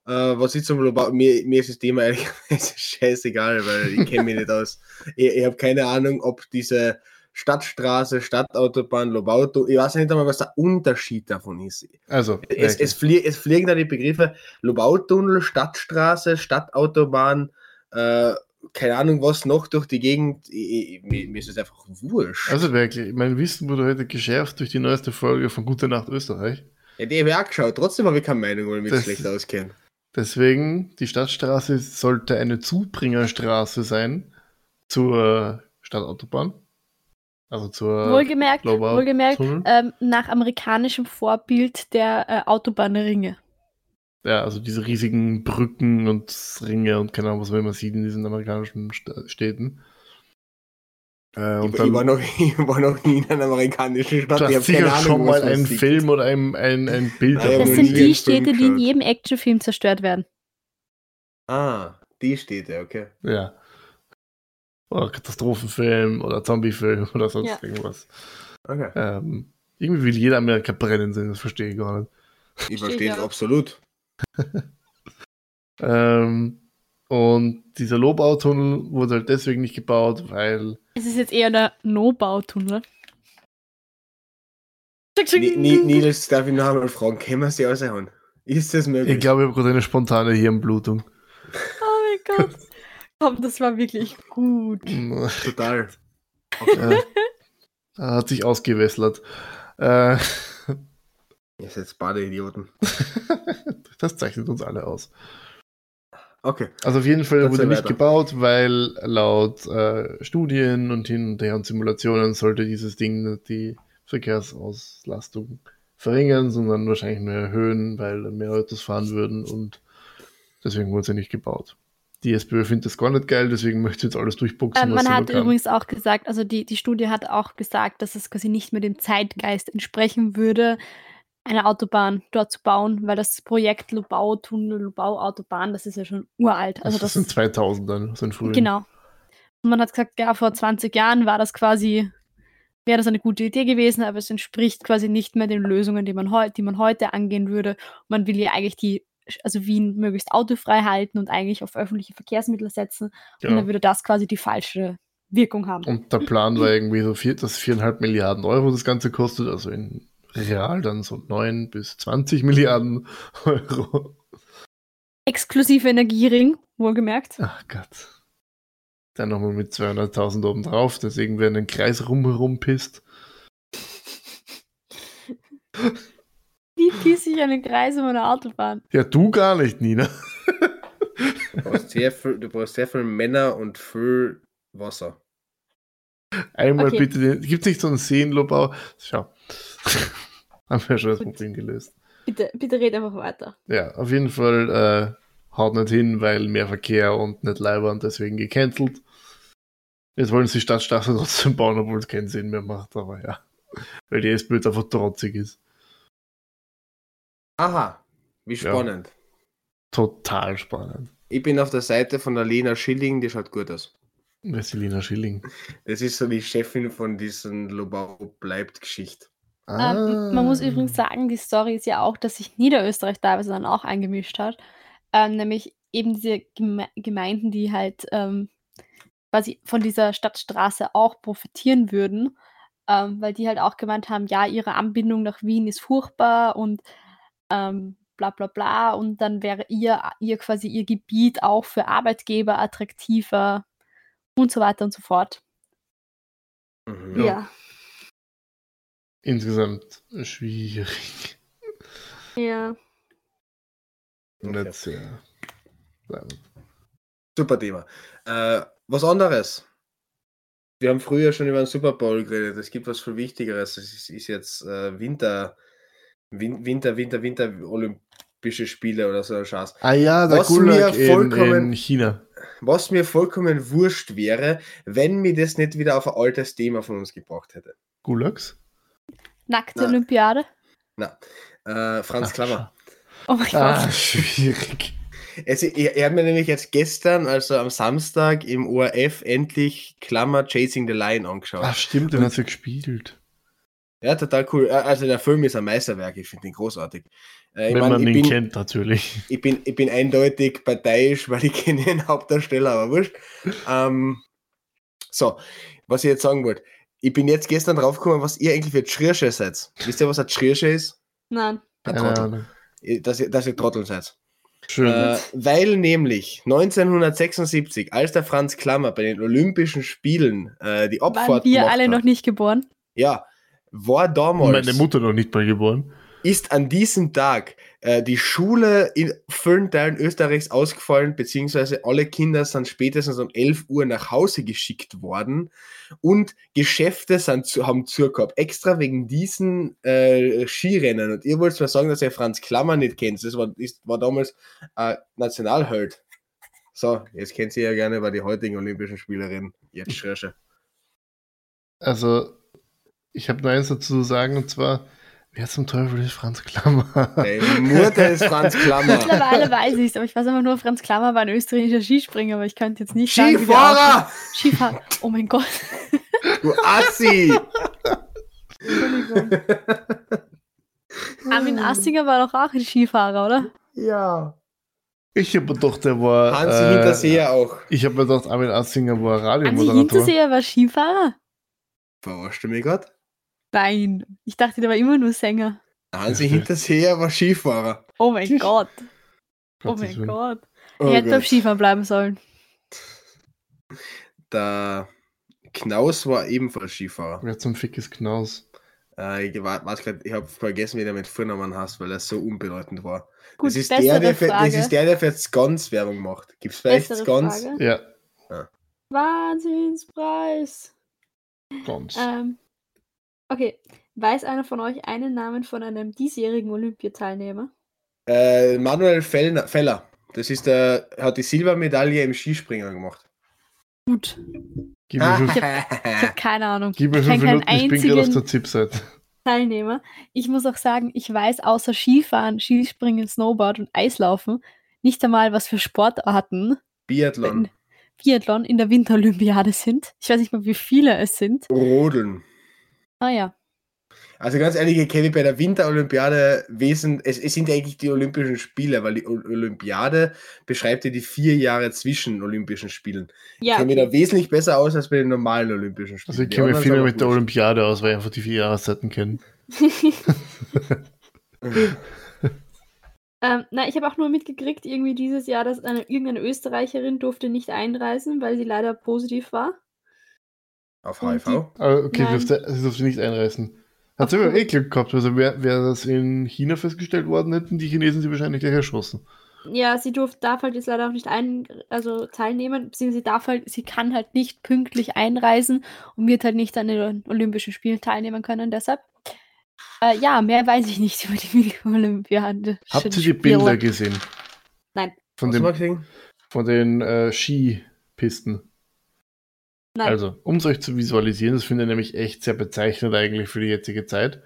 Äh, was ich zum Global, mir, mir ist das Thema ehrlich scheißegal, weil ich kenne mich nicht aus. Ich, ich habe keine Ahnung, ob diese Stadtstraße, Stadtautobahn, Lobauto. Ich weiß nicht einmal, was der Unterschied davon ist. Also, es, es, flie es fliegen da die Begriffe Lobautunnel, Stadtstraße, Stadtautobahn, äh, keine Ahnung, was noch durch die Gegend. Ich, ich, mir, ist es einfach wurscht. Also wirklich, mein Wissen wurde heute geschärft durch die neueste Folge von Gute Nacht Österreich. Ja, die habe ich auch geschaut. Trotzdem habe ich keine Meinung, weil ich mich schlecht auskenne. Deswegen, die Stadtstraße sollte eine Zubringerstraße sein zur Stadtautobahn. Also zur wohlgemerkt, wohlgemerkt ähm, nach amerikanischem Vorbild der äh, Autobahnringe. Ja, also diese riesigen Brücken und Ringe und keine Ahnung, was man immer sieht in diesen amerikanischen Städten. Äh, ich, dann, ich, war noch, ich war noch nie in einer amerikanischen Stadt. Du hast sicher schon mal einen Film oder ein, ein, ein Bild davon Das sind die Städte, die in jedem Actionfilm zerstört werden. Ah, die Städte, okay. Ja oder Katastrophenfilm oder Zombiefilm oder sonst ja. irgendwas. Okay. Ähm, irgendwie will jeder Amerika brennen sehen, das verstehe ich gar nicht. Ich verstehe es absolut. ähm, und dieser Lobautunnel wurde halt deswegen nicht gebaut, weil. Es ist jetzt eher der No-Bautunnel. Nils, darf ich noch einmal fragen, können wir sie aushauen? Ist das möglich? Ich glaube, ich habe gerade eine spontane Hirnblutung. Oh mein Gott. Komm, das war wirklich gut. Total. Okay. Äh, hat sich ausgewässlert. Äh, Ihr seid Badeidioten. das zeichnet uns alle aus. Okay. Also auf jeden Fall das wurde nicht weiter. gebaut, weil laut äh, Studien und hin und her und Simulationen sollte dieses Ding die Verkehrsauslastung verringern, sondern wahrscheinlich nur erhöhen, weil mehr Autos fahren würden und deswegen wurde sie nicht gebaut die SPÖ findet das gar nicht geil, deswegen möchte sie jetzt alles durchboxen. Ähm, man hat übrigens auch gesagt, also die, die Studie hat auch gesagt, dass es quasi nicht mehr dem Zeitgeist entsprechen würde, eine Autobahn dort zu bauen, weil das Projekt Lubau-Tunnel, Lubau-Autobahn, das ist ja schon uralt. Also, das, das sind 2000 dann, sind früher. Genau. Und man hat gesagt, ja, vor 20 Jahren war das quasi, wäre das eine gute Idee gewesen, aber es entspricht quasi nicht mehr den Lösungen, die man, heu die man heute angehen würde. man will ja eigentlich die also Wien möglichst autofrei halten und eigentlich auf öffentliche Verkehrsmittel setzen. Ja. Und dann würde das quasi die falsche Wirkung haben. Und der Plan war irgendwie so, vier, dass viereinhalb Milliarden Euro das Ganze kostet, also in real dann so neun bis 20 Milliarden Euro. Exklusive Energiering, wohlgemerkt. Ach Gott. Dann nochmal mit 200.000 oben drauf, dass irgendwer in den Kreis rumherum pisst. Wie pisse ich einen Kreis um eine Autobahn? Ja, du gar nicht, Nina. Du brauchst sehr viel, du brauchst sehr viel Männer und viel Wasser. Einmal okay. bitte, gibt es nicht so einen Seenlobau? Schau. Haben wir schon das. Problem gelöst. Bitte, bitte red einfach weiter. Ja, auf jeden Fall äh, haut nicht hin, weil mehr Verkehr und nicht Leiber und deswegen gecancelt. Jetzt wollen sie Stadtstraße trotzdem bauen, obwohl es keinen Sinn mehr macht, aber ja. Weil die SPÖ jetzt einfach trotzig ist. Aha, wie Ja. spannend. Total spannend. Ich bin auf der Seite von der Lena Schilling, die schaut gut aus. Vesselina Schilling. Das ist so die Chefin von diesen Lobau bleibt Geschichte. Ähm, man muss übrigens sagen, die Story ist ja auch, dass sich Niederösterreich teilweise dann auch eingemischt hat. Ähm, nämlich eben diese Geme Gemeinden, die halt ähm, quasi von dieser Stadtstraße auch profitieren würden, ähm, weil die halt auch gemeint haben, ja, ihre Anbindung nach Wien ist furchtbar und ähm, bla bla bla und dann wäre ihr, ihr quasi ihr Gebiet auch für Arbeitgeber attraktiver und so weiter und so fort. Mhm. Ja. Ja. Insgesamt schwierig. Ja. Jetzt bleibend. Super Thema. Äh, was anderes. Wir haben früher schon über den Super Bowl geredet. Es gibt was viel Wichtigeres. Es ist, ist jetzt äh, Winter, Win Winter, Winter, Winter, Olympische Spiele oder so ein Scheiß. Ah ja, der Was Gulag mir in, vollkommen- in China. Was mir vollkommen wurscht wäre, wenn mir das nicht wieder auf ein altes Thema von uns gebracht hätte. Gulags? Nackte Na. Olympiade. Na, äh, Franz Ach, Klammer. Oh mein Ah, Gott. schwierig. Es, er, er hat mir nämlich jetzt gestern, also am Samstag im ORF, endlich Klammer Chasing the Lion angeschaut. Ach stimmt, den hat sie gespielt. Ja, total cool. Also der Film ist ein Meisterwerk, ich finde ihn großartig. Äh, ich Wenn mein, man ich, ihn bin, kennt, natürlich. ich, bin, ich bin eindeutig parteiisch, weil ich kenne den Hauptdarsteller, aber wurscht. Ähm, so, was ich jetzt sagen wollte. Ich bin jetzt gestern draufgekommen, was ihr eigentlich für Tschriersche seid. Wisst ihr, was ein Tschriersche ist? Nein. Ein Trottel. Dass ihr, dass ihr Trottel seid. Schön. Äh, weil nämlich 1976, als der Franz Klammer bei den Olympischen Spielen äh, die Abfahrt Waren wir alle hat, noch nicht geboren? ja, war damals, Meine Mutter noch nicht mal geboren. ist an diesem Tag äh, die Schule in vielen Teilen Österreichs ausgefallen, beziehungsweise alle Kinder sind spätestens um 11 Uhr nach Hause geschickt worden und Geschäfte sind zu, haben zu gehabt, extra wegen diesen äh, Skirennen. Und ihr wollt mir sagen, dass ihr Franz Klammer nicht kennt. Das war, ist, war damals äh, Nationalheld. So, jetzt kennt sie ja gerne über die heutigen Olympischen Spiele reden. Jetzt Schrirsche. Also, ich habe nur eins dazu zu sagen, und zwar, wer zum Teufel ist Franz Klammer? Deine Mutter ist Franz Klammer. Mittlerweile weiß ich es, aber ich weiß einfach nur, Franz Klammer war ein österreichischer Skispringer, aber ich könnte jetzt nicht sagen, Skifahrer! Skifahrer! Oh mein Gott. Du Assi! Entschuldigung. Armin Astinger war doch auch ein Skifahrer, oder? Ja. Ich habe gedacht, der war. Hansi äh, Hinterseher auch. Ich habe mir gedacht, Armin Assinger war Hansi Radiomoderator. Hinterseher war Skifahrer? Verarschst du mich grad? Nein. Ich dachte, der war immer nur Sänger. Hansi Hinterseher war Skifahrer. Oh mein Gott. Oh mein Willen. Gott. Oh er hätte Gott. Skifahren bleiben sollen. Der Knaus war ebenfalls Skifahrer. Wer zum Fick ist Knaus? Äh, ich wa- weiß grad, ich habe vergessen, wie der mit Vornamen heißt, weil er so unbedeutend war. Gut, das, ist der, der für, Frage. das ist der, der für Skons Werbung macht. Gibt es vielleicht Skons? Frage. Ja, Wahnsinnspreis. ganz. Ähm, okay. Weiß einer von euch einen Namen von einem diesjährigen Olympiateilnehmer? Äh, Manuel Fellner, Feller. Das ist der, hat die Silbermedaille im Skispringen gemacht. Gut. Gib mir fünf, Ich habe keine Ahnung. gib mir Ich fünf Minuten, ich bin gerade auf der Zip-Seite. Teilnehmer. Ich muss auch sagen, ich weiß außer Skifahren, Skispringen, Snowboard und Eislaufen nicht einmal, was für Sportarten Biathlon. Biathlon in der Winterolympiade sind. Ich weiß nicht mal, wie viele es sind. Rodeln. Ah ja. Also ganz ehrlich, ich kenne bei der Winterolympiade wesen, es, es sind eigentlich die Olympischen Spiele, weil die Olympiade beschreibt ja die vier Jahre zwischen Olympischen Spielen. Ich Ja, kenne mich da wesentlich besser aus als bei den normalen Olympischen Spielen. Also ich kenne mich viel mehr mit der. Olympiade aus, weil ich einfach die vier Jahreszeiten kenne. Ähm, na, ich habe auch nur mitgekriegt, irgendwie dieses Jahr, dass eine, irgendeine Österreicherin durfte nicht einreisen, weil sie leider positiv war. Auf HIV? Ah, okay, sie Nein. durfte nicht einreißen. Hat sie aber eh Glück gehabt. Also wäre wär das in China festgestellt worden, hätten die Chinesen sie wahrscheinlich gleich erschossen. Ja, sie durf, darf halt jetzt leider auch nicht ein, also teilnehmen, beziehungsweise sie darf halt, sie kann halt nicht pünktlich einreisen und wird halt nicht an den Olympischen Spielen teilnehmen können deshalb. Äh, ja, mehr weiß ich nicht über die Olympiade. Habt ihr die Bilder gesehen? Nein. Von, dem, gesehen? von den äh, Skipisten. Nein. Also, um es euch zu visualisieren, das finde ich nämlich echt sehr bezeichnend eigentlich für die jetzige Zeit.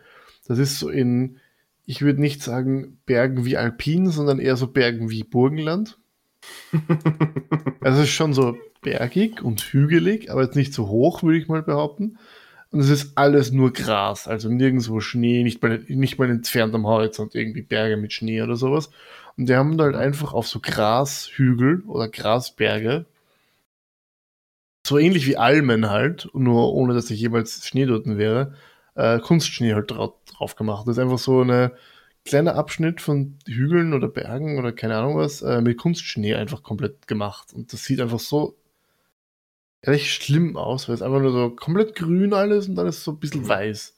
Das ist so in, ich würde nicht sagen Bergen wie Alpin, sondern eher so Bergen wie Burgenland. Also es ist schon so bergig und hügelig, aber jetzt nicht so hoch, würde ich mal behaupten. Und es ist alles nur Gras, also nirgendwo Schnee, nicht mal, nicht mal entfernt am Horizont irgendwie Berge mit Schnee oder sowas. Und die haben da halt einfach auf so Grashügel oder Grasberge, so ähnlich wie Almen halt, nur ohne dass ich jemals Schnee dort wäre, äh, Kunstschnee halt drauf, drauf gemacht. Das ist einfach so eine kleiner Abschnitt von Hügeln oder Bergen oder keine Ahnung was, äh, mit Kunstschnee einfach komplett gemacht. Und das sieht einfach so recht schlimm aus, weil es einfach nur so komplett grün alles und dann ist es so ein bisschen weiß.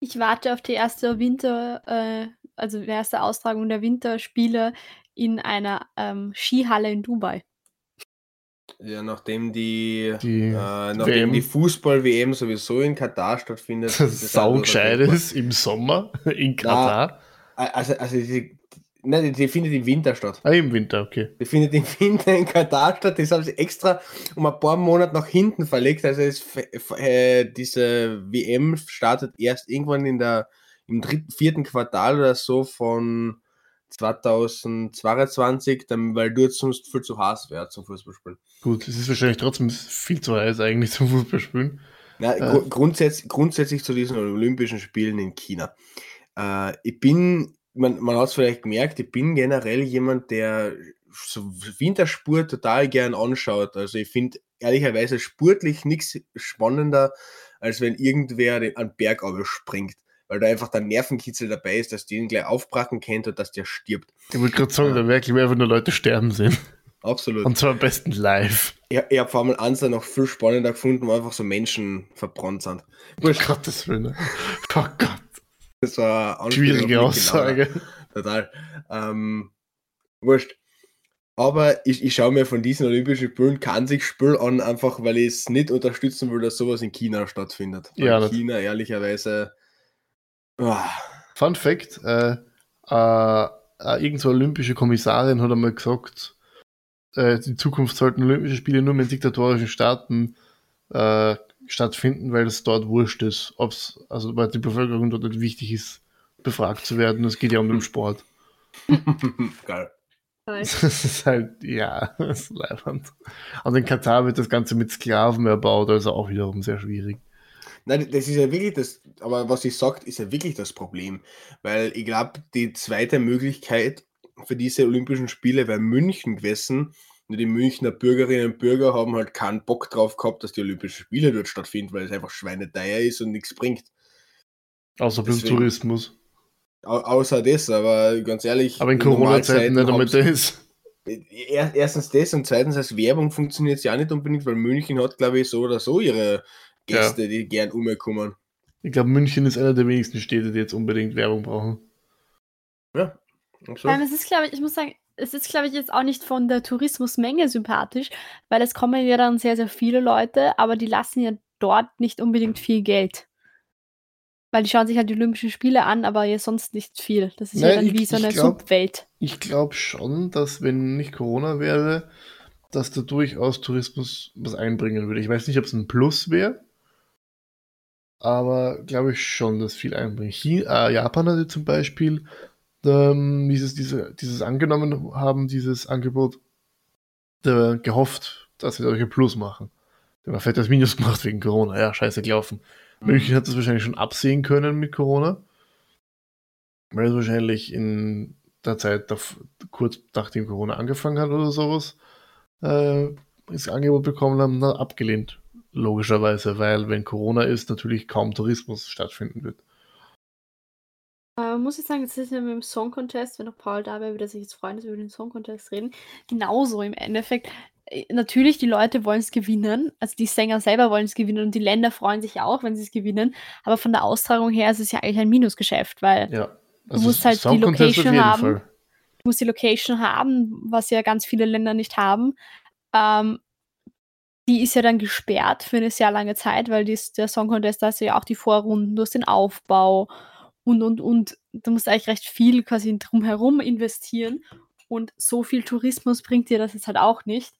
Ich warte auf die erste Winter, äh, also die erste Austragung der Winterspiele in einer ähm, Skihalle in Dubai. Ja, nachdem die, Die äh, nachdem WM. die Fußball-WM sowieso in Katar stattfindet. ist das Sau gescheit nur- ist im Sommer in Katar. Also, also die, nein, die, die findet im Winter statt. Ah, im Winter, okay. Die findet im Winter in Katar statt. Das haben sie extra um ein paar Monate nach hinten verlegt. Also es, äh, diese WM startet erst irgendwann in der, im dritten, vierten Quartal oder so von 2022, dann, weil dort sonst viel zu heiß wäre zum Fußballspielen. Gut, es ist wahrscheinlich trotzdem viel zu heiß eigentlich zum Fußballspielen. Na, Äh. gru- grundsätzlich, grundsätzlich zu diesen Olympischen Spielen in China. Äh, ich bin, man, man hat es vielleicht gemerkt, ich bin generell jemand, der so Wintersport total gern anschaut. Also ich finde ehrlicherweise sportlich nichts spannender, als wenn irgendwer den, einen Berg springt. Weil da einfach der Nervenkitzel dabei ist, dass die ihn gleich aufbrachen kennt und dass der stirbt. Ich wollte gerade sagen, da wirklich einfach nur Leute sterben sehen. Absolut. Und zwar am besten live. ich ich habe Formel 1 dann noch viel spannender gefunden, wo einfach so Menschen verbrannt sind. Um Gottes Willen. Oh Gott. Das war eine Schwierige Lauda. Aussage. Total. Ähm, wurscht. Aber ich, ich schaue mir von diesen Olympischen Spielen kein sich Spiel an, einfach weil ich es nicht unterstützen will, dass sowas in China stattfindet. Weil Ja, China ehrlicherweise. Ah, Fun Fact: äh, äh, äh, irgend so olympische Kommissarin hat einmal gesagt, äh, in Zukunft sollten Olympische Spiele nur in diktatorischen Staaten äh, stattfinden, weil es dort wurscht ist, ob's, also weil die Bevölkerung dort nicht wichtig ist, befragt zu werden. Es geht ja um den Sport. geil. Das ist halt, ja, das ist leibend. Und in Katar wird das Ganze mit Sklaven erbaut, also auch wiederum sehr schwierig. Nein, das ist ja wirklich das, aber was ich sagt, ist ja wirklich das Problem. Weil ich glaube, die zweite Möglichkeit für diese Olympischen Spiele wäre München gewesen. Nur die Münchner Bürgerinnen und Bürger haben halt keinen Bock drauf gehabt, dass die Olympischen Spiele dort stattfinden, weil es einfach schweineteuer ist und nichts bringt. Außer beim. Tourismus. Au außer das, aber ganz ehrlich. Aber in Corona-Zeiten nicht damit. Er- Erstens das und zweitens als Werbung funktioniert es ja auch nicht unbedingt, weil München hat, glaube ich, so oder so ihre Gäste, die gern umkommen. Ich glaube, München ist einer der wenigsten Städte, die jetzt unbedingt Werbung brauchen. Ja, allem, es ist, glaube ich, ich muss sagen, es ist, glaube ich, jetzt auch nicht von der Tourismusmenge sympathisch, weil es kommen ja dann sehr, sehr viele Leute, aber die lassen ja dort nicht unbedingt viel Geld. Weil die schauen sich halt die Olympischen Spiele an, aber ja sonst nicht viel. Das ist ja Nein, dann ich- wie so eine glaub- Subwelt. Ich glaube schon, dass wenn nicht Corona wäre, dass da durchaus Tourismus was einbringen würde. Ich weiß nicht, ob es ein Plus wäre, aber glaube ich schon, dass viel einbringt. China, äh, Japan hatte zum Beispiel ähm, dieses, diese, dieses angenommen haben, dieses Angebot, äh, gehofft, dass sie dadurch ein Plus machen. Die haben ein fettes Minus gemacht wegen Corona. Ja, scheiße gelaufen. München hat das wahrscheinlich schon absehen können mit Corona. Weil es wahrscheinlich in der Zeit, kurz nachdem Corona angefangen hat oder sowas, äh, das Angebot bekommen haben, dann abgelehnt. Logischerweise, weil wenn Corona ist, natürlich kaum Tourismus stattfinden wird. Äh, muss ich sagen, das ist ja mit dem Song Contest, wenn auch Paul da wäre, würde er sich jetzt freuen, dass wir über den Song Contest reden. Genauso im Endeffekt. Äh, Natürlich, die Leute wollen es gewinnen, also die Sänger selber wollen es gewinnen und die Länder freuen sich auch, wenn sie es gewinnen. Aber von der Austragung her ist es ja eigentlich ein Minusgeschäft, weil Ja. musst halt die Song Contest Location haben. Fall. du musst die Location haben, was ja ganz viele Länder nicht haben. Ähm, die ist ja dann gesperrt für eine sehr lange Zeit, weil dies, der Song Contest, da hast du ja auch die Vorrunden, du hast den Aufbau und, und, und. Da musst eigentlich recht viel quasi drumherum investieren. Und so viel Tourismus bringt dir das jetzt halt auch nicht.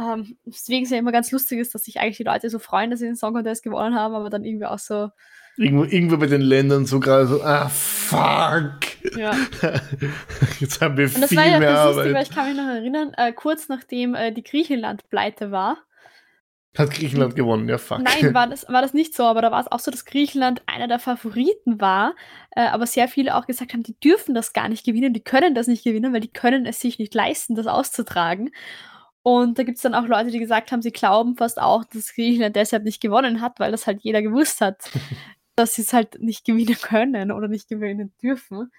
Ähm, deswegen ist ja immer ganz lustig ist, dass sich eigentlich die Leute so freuen, dass sie den Song Contest gewonnen haben, aber dann irgendwie auch so, Irgendwo, irgendwo bei den Ländern so gerade so, ah, fuck. Ja. Jetzt haben wir Und das viel war ja mehr das Lustige, weil Arbeit. ich kann mich noch erinnern, äh, kurz nachdem äh, die Griechenland-Pleite war, Hat Griechenland gewonnen, ja, fuck. Nein, war das, war das nicht so, aber da war es auch so, dass Griechenland einer der Favoriten war, äh, aber sehr viele auch gesagt haben, die dürfen das gar nicht gewinnen, die können das nicht gewinnen, weil die können es sich nicht leisten, das auszutragen. Und da gibt es dann auch Leute, die gesagt haben, sie glauben fast auch, dass Griechenland deshalb nicht gewonnen hat, weil das halt jeder gewusst hat, dass sie es halt nicht gewinnen können oder nicht gewinnen dürfen.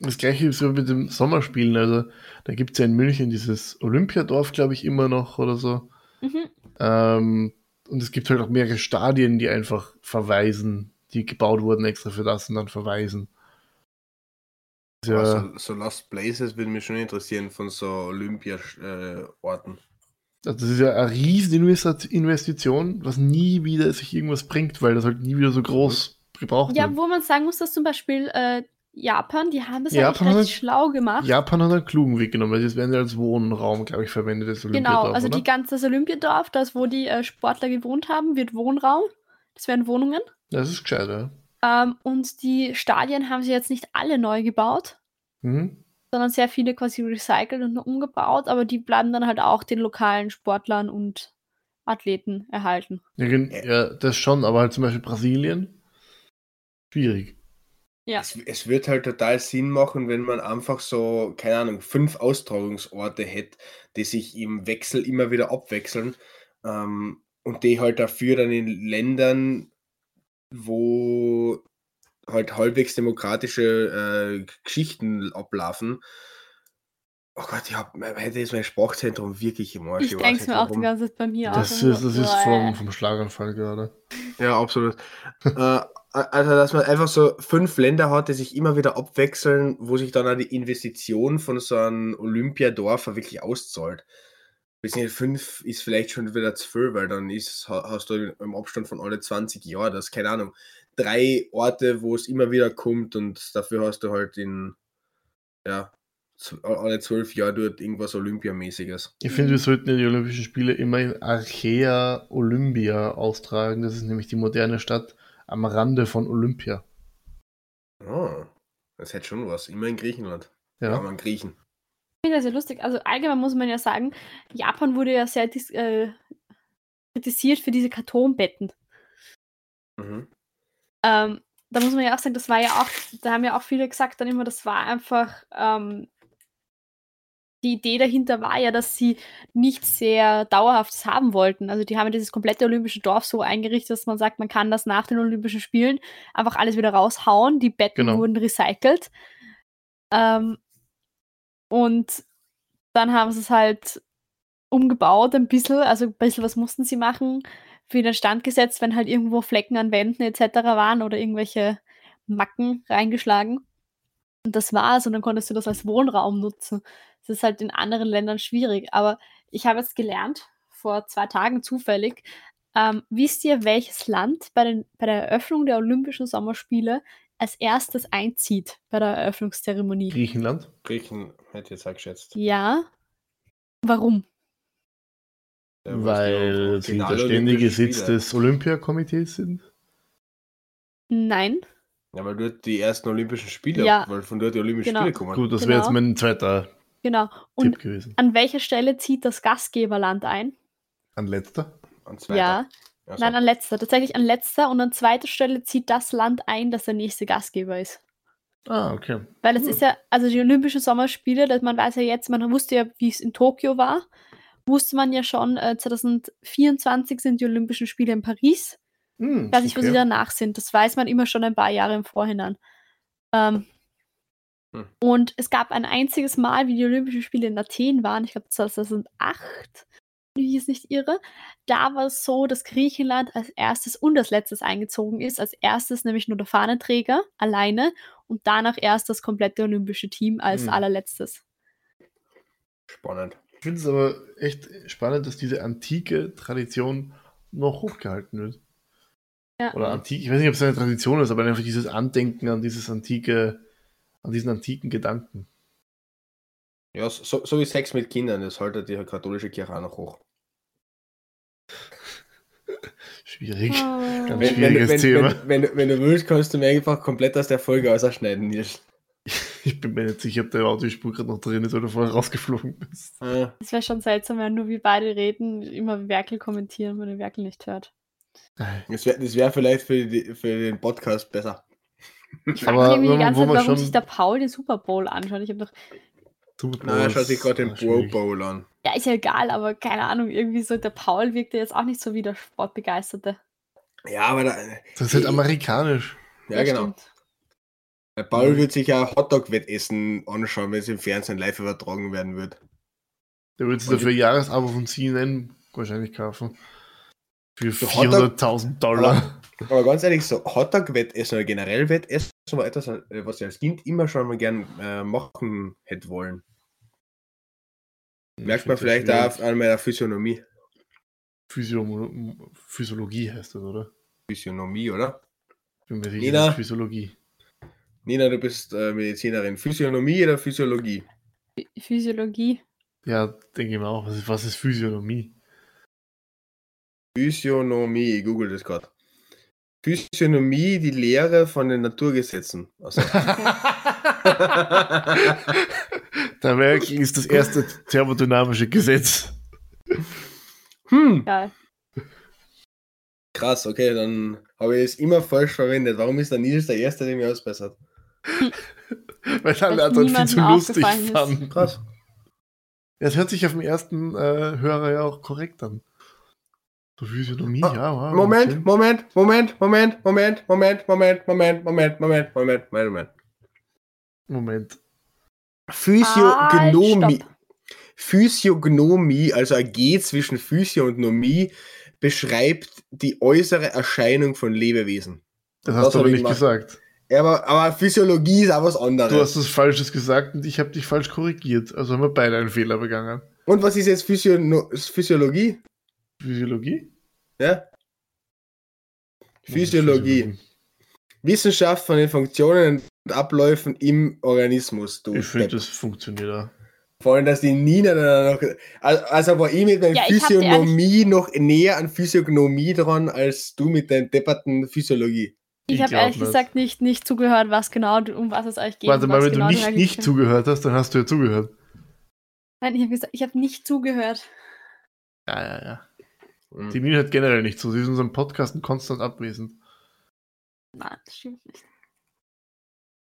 Das gleiche ist so mit den Sommerspielen. Also, da gibt es ja in München dieses Olympiadorf, glaube ich, immer noch oder so. Mhm. Ähm, und es gibt halt auch mehrere Stadien, die einfach verweisen, die gebaut wurden extra für das und dann verweisen. Ja, so, so Lost Places würde mich schon interessieren von so Olympia-Orten. also das ist ja eine riesen Investi- Investition, was nie wieder sich irgendwas bringt, weil das halt nie wieder so groß gebraucht Ja, wird. wo man sagen muss, dass zum Beispiel äh, Japan, die haben das Japan eigentlich hat- recht schlau gemacht. Japan hat einen klugen Weg genommen, weil das werden ja als Wohnraum, glaube ich, verwendet, das Genau, also oder? die ganze das Olympiadorf, das wo die äh, Sportler gewohnt haben, wird Wohnraum. Das werden Wohnungen. Das ist gescheit, ja. Ähm, und die Stadien haben sie jetzt nicht alle neu gebaut, Mhm. sondern sehr viele quasi recycelt und umgebaut, aber die bleiben dann halt auch den lokalen Sportlern und Athleten erhalten. Ja, das schon, aber halt zum Beispiel Brasilien. Schwierig. Ja. Es, es wird halt total Sinn machen, wenn man einfach so, keine Ahnung, fünf Austragungsorte hätte, die sich im Wechsel immer wieder abwechseln ähm, und die halt dafür dann in Ländern, wo halt halbwegs demokratische äh, Geschichten ablaufen. Oh Gott, ich hab, hätte jetzt mein Sprachzentrum wirklich im Arsch. Ich denke mir auch die warum. ganze Zeit bei mir Das aus. ist, das ist vom, vom Schlaganfall gerade. Ja, absolut. äh, also, dass man einfach so fünf Länder hat, die sich immer wieder abwechseln, wo sich dann auch die Investition von so einem Olympiadorf auch wirklich auszahlt. Bis fünf ist vielleicht schon wieder zu viel, weil dann ist, ha- hast du im Abstand von alle 20 Jahren, das keine Ahnung, drei Orte, wo es immer wieder kommt und dafür hast du halt in, ja, alle zwölf Jahre dort irgendwas Olympiamäßiges. Ich finde, wir sollten ja die Olympischen Spiele immer in Archea Olympia austragen. Das ist nämlich die moderne Stadt am Rande von Olympia. Oh, das hätte schon was. Immer in Griechenland. Ja, Ja. man Griechen. Ich finde das ja lustig. Also allgemein muss man ja sagen, Japan wurde ja sehr dis äh, kritisiert für diese Kartonbetten. Mhm. Ähm, da muss man ja auch sagen, das war ja auch, da haben ja auch viele gesagt dann immer, das war einfach, ähm, die Idee dahinter war ja, dass sie nicht sehr dauerhaftes haben wollten. Also die haben dieses komplette olympische Dorf so eingerichtet, dass man sagt, man kann das nach den Olympischen Spielen einfach alles wieder raushauen. Die Betten Genau. wurden recycelt. Ähm, und dann haben sie es halt umgebaut ein bisschen, also ein bisschen was mussten sie machen, für den Stand gesetzt, wenn halt irgendwo Flecken an Wänden etc. waren oder irgendwelche Macken reingeschlagen. Und das war's und dann konntest du das als Wohnraum nutzen. Das ist halt in anderen Ländern schwierig. Aber ich habe jetzt gelernt, vor zwei Tagen zufällig, ähm, wisst ihr, welches Land bei, den, bei der Eröffnung der Olympischen Sommerspiele als erstes einzieht bei der Eröffnungszeremonie? Griechenland. Griechen hätte ich jetzt auch geschätzt. Ja. Warum? Ja, Weil sie der ständige Sitz des Olympiakomitees sind. Nein. Ja, weil dort die ersten Olympischen Spiele, Ja. weil von dort die Olympischen Genau. Spiele kommen. Gut, das Genau. wäre jetzt mein zweiter Genau. Und Tipp gewesen. an welcher Stelle zieht das Gastgeberland ein? An letzter. An zweiter. Ja. Also, Nein, an letzter. Tatsächlich an letzter und an zweiter Stelle zieht das Land ein, das der nächste Gastgeber ist. Ah, okay. Weil es Hm. ist ja, also die Olympischen Sommerspiele, das, man weiß ja jetzt, man wusste ja, wie es in Tokio war, wusste man ja schon, äh, 2024 sind die Olympischen Spiele in Paris. Hm, Ich weiß nicht, wo sie danach sind. Das weiß man immer schon ein paar Jahre im Vorhinein. Ähm, Hm. Und es gab ein einziges Mal, wie die Olympischen Spiele in Athen waren, ich glaube 2008, wenn ich es nicht irre. Da war es so, dass Griechenland als erstes und als letztes eingezogen ist. Als erstes nämlich nur der Fahnenträger alleine und danach erst das komplette olympische Team als Hm. allerletztes. Spannend. Ich finde es aber echt spannend, dass diese antike Tradition noch hochgehalten wird. Ja. Oder antik, ich weiß nicht, ob es eine Tradition ist, aber einfach dieses Andenken an dieses antike, an diesen antiken Gedanken. Ja, so, so wie Sex mit Kindern, das haltet die katholische Kirche auch noch hoch. Schwierig. Oh. Ganz Wenn, schwieriges wenn, Thema. wenn, wenn, wenn du willst, kannst du mir einfach komplett aus der Folge ausschneiden, Nils. Ich bin mir nicht sicher, ob der Audiospur gerade noch drin ist oder vorher rausgeflogen bist. Ah, Das wäre schon seltsam, wenn nur wir beide reden, immer Werkel kommentieren, wenn der Werkel nicht hört. Das wäre wär vielleicht für, die, für den Podcast besser. Ich frage mich irgendwie die ganze Zeit, warum schon- sich der Paul den Super Bowl anschaut. Ich habe doch, Super er schaut sich gerade den Pro. Bowl an. ja, ist ja egal, aber keine Ahnung, irgendwie so, der Paul wirkte jetzt auch nicht so wie der Sportbegeisterte. Ja, aber da, Das ist halt amerikanisch. ja, genau. stimmt. Der Paul wird sich ja Hotdog-Wettessen anschauen, wenn es im Fernsehen live übertragen werden wird. Der würde sich dafür Jahresabo von CNN wahrscheinlich kaufen. Für So Hotdog- 400.000 Dollar. Aber ganz ehrlich, so Hotdog-Wettessen oder generell Wettessen war etwas, äh, was ich als Kind immer schon mal gern äh, machen hätte wollen. Merkt man vielleicht auch an meiner Physiognomie. Physio Physiologie heißt das, oder? Physiognomie, oder? Bin mir Nina? Physiologie. Nina, du bist äh, Medizinerin. Physiognomie oder Physiologie? Physiologie. Ja, denke ich mir auch. Was ist, was ist Physiognomie? Physiognomie, ich google das gerade. Physiognomie, die Lehre von den Naturgesetzen. Also, Der Werk ist das erste thermodynamische Gesetz. hm, Geil. krass, okay, dann habe ich es immer falsch verwendet. Warum ist der Nils der Erste, der mir ausbessert? Weil alle anderen viel zu lustig fanden. Krass. Das hört sich auf dem ersten äh, Hörer ja auch korrekt an. Physiognomie, Ah, ja. wow, Moment, okay. Moment, Moment, Moment, Moment, Moment, Moment, Moment, Moment, Moment, Moment, Moment, Moment. Moment. Physiognomie. Halt, Physiognomie, also ein G zwischen Physio und Nomie, beschreibt die äußere Erscheinung von Lebewesen. Das Das hast du aber ich nicht gesagt. Ja, aber, aber Physiologie ist auch was anderes. Du hast was Falsches gesagt und ich habe dich falsch korrigiert. Also haben wir beide einen Fehler begangen. und was ist jetzt Physio Physiologie? Physiologie? Ja? Physiologie. Wissenschaft von den Funktionen und Abläufen im Organismus. Du Ich finde, das funktioniert auch. Vor allem, dass die Nina dann noch. Also, war ich mit meiner Ja, Physiognomie noch näher an Physiognomie dran, als du mit deiner depperten Physiologie. Ich Ich habe ehrlich nicht. gesagt nicht, nicht zugehört, was genau, um was es euch geht. Warte mal, was wenn genau du nicht, nicht zugehört hast, dann hast du ja zugehört. Nein, ich habe gesagt, ich habe nicht zugehört. Ja, ja, ja. Hm. Die Nina hat generell nicht so. Sie ist in unserem Podcast konstant abwesend. Nein, das stimmt nicht.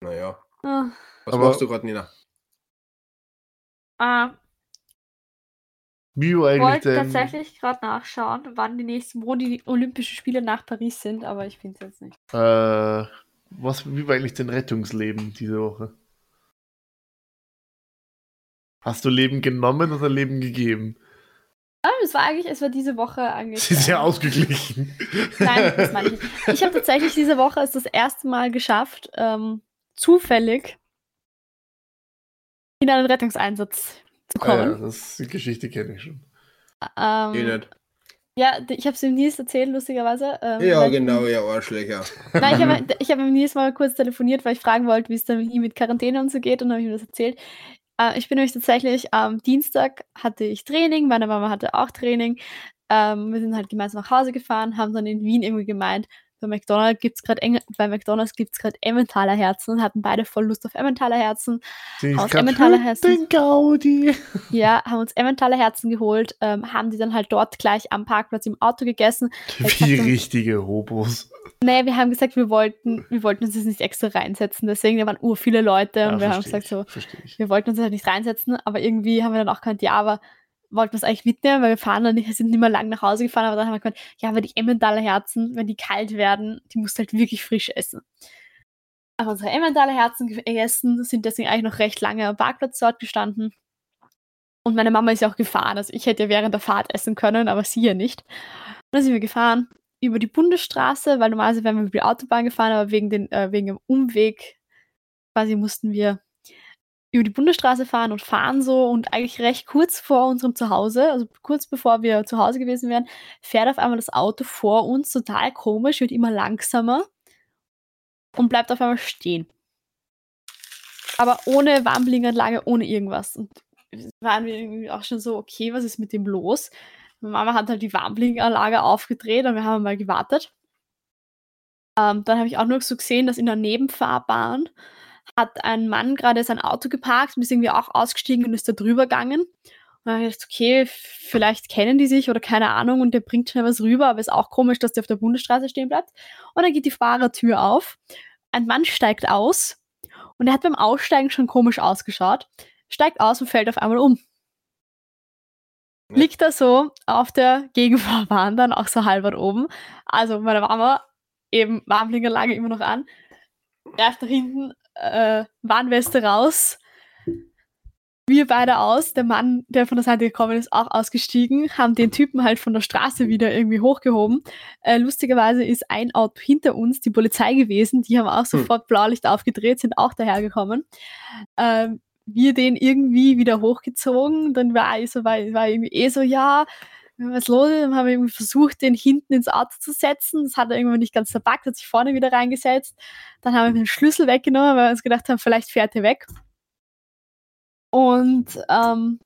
Naja. Ah, Was Aber- machst du gerade, Nina? ah, Wie du ich eigentlich wollte denn. tatsächlich gerade nachschauen, wann die nächsten, wo die Olympischen Spiele nach Paris sind, aber ich finde es jetzt nicht. Äh, was, wie war eigentlich dein Rettungsleben diese Woche? Hast du Leben genommen oder Leben gegeben? Ah, es war eigentlich, es war diese Woche eigentlich. Sie ist ja ausgeglichen. Nein, das meine ich nicht. Ich habe tatsächlich diese Woche es das erste Mal geschafft, ähm, zufällig in einen Rettungseinsatz zu Ah, ja, kommen. das, die Geschichte kenne ich schon. ähm, nicht. ja, ich habe es dem Nils erzählt, lustigerweise. ähm, Ja, genau, ihr Arschlöcher. Nein, ich habe ich hab mit Nils mal kurz telefoniert, weil ich fragen wollte, wie es dann ihm mit Quarantäne und so geht und dann habe ich ihm das erzählt. Äh, ich bin nämlich tatsächlich am Dienstag hatte ich Training, meine Mama hatte auch Training. Ähm, wir sind halt gemeinsam nach Hause gefahren, haben dann in Wien irgendwie gemeint, bei McDonald's gibt's gerade bei McDonald's gibt's gerade Emmentaler Herzen und hatten beide voll Lust auf Emmentaler Herzen. Aus Emmentaler. Den Gaudi. Ja, haben uns Emmentaler Herzen geholt, ähm, haben die dann halt dort gleich am Parkplatz im Auto gegessen. Wie richtige Hobos. Nee, wir haben gesagt, wir wollten, wir wollten uns das nicht extra reinsetzen. Deswegen, da waren ur viele Leute und wir haben gesagt, so, ich, wir wollten uns halt nicht reinsetzen, aber irgendwie haben wir dann auch gemeint, ja, aber wollten wir es eigentlich mitnehmen, weil wir fahren dann nicht, sind nicht mehr lang nach Hause gefahren, aber dann haben wir gemeint, ja, aber die Emmentaler Herzen, wenn die kalt werden, die musst du halt wirklich frisch essen. Haben unsere Emmentaler Herzen gegessen, sind deswegen eigentlich noch recht lange am Parkplatz dort gestanden. Und meine Mama ist ja auch gefahren, also ich hätte ja während der Fahrt essen können, aber sie ja nicht. Und dann sind wir gefahren über die Bundesstraße, weil normalerweise wären wir über die Autobahn gefahren, aber wegen, den, äh, wegen dem Umweg quasi mussten wir über die Bundesstraße fahren und fahren so und eigentlich recht kurz vor unserem Zuhause, also kurz bevor wir zu Hause gewesen wären, fährt auf einmal das Auto vor uns total komisch, wird immer langsamer und bleibt auf einmal stehen. Aber ohne Warnblinkanlage, ohne irgendwas. Und waren wir irgendwie auch schon so, okay, was ist mit dem los? Meine Mama hat halt die Warnblinkanlage aufgedreht und wir haben mal gewartet. Ähm, dann habe ich auch nur so gesehen, dass in der Nebenfahrbahn hat ein Mann gerade sein Auto geparkt und ist irgendwie auch ausgestiegen und ist da drüber gegangen. Und dann habe ich gedacht, okay, vielleicht kennen die sich oder keine Ahnung und der bringt schnell was rüber, aber ist auch komisch, dass der auf der Bundesstraße stehen bleibt. Und dann geht die Fahrertür auf. Ein Mann steigt aus und er hat beim Aussteigen schon komisch ausgeschaut, steigt aus und fällt auf einmal um. Liegt da so auf der Gegenfahrbahn, dann auch so halbert oben. Also meine Mama, eben Warnblinkerlage immer noch an, greift nach hinten, äh, Warnweste raus. Wir beide aus, der Mann, der von der Seite gekommen ist, auch ausgestiegen, haben den Typen halt von der Straße wieder irgendwie hochgehoben. Äh, lustigerweise ist ein Auto hinter uns die Polizei gewesen, die haben auch sofort Blaulicht aufgedreht, sind auch dahergekommen. Ähm, wir den irgendwie wieder hochgezogen, dann war, ich so, war, war irgendwie eh so, ja, was los ist, dann haben wir irgendwie versucht, den hinten ins Auto zu setzen. Das hat er irgendwann nicht ganz verpackt, hat sich vorne wieder reingesetzt. Dann haben wir den Schlüssel weggenommen, weil wir uns gedacht haben, vielleicht fährt er weg. Und ähm,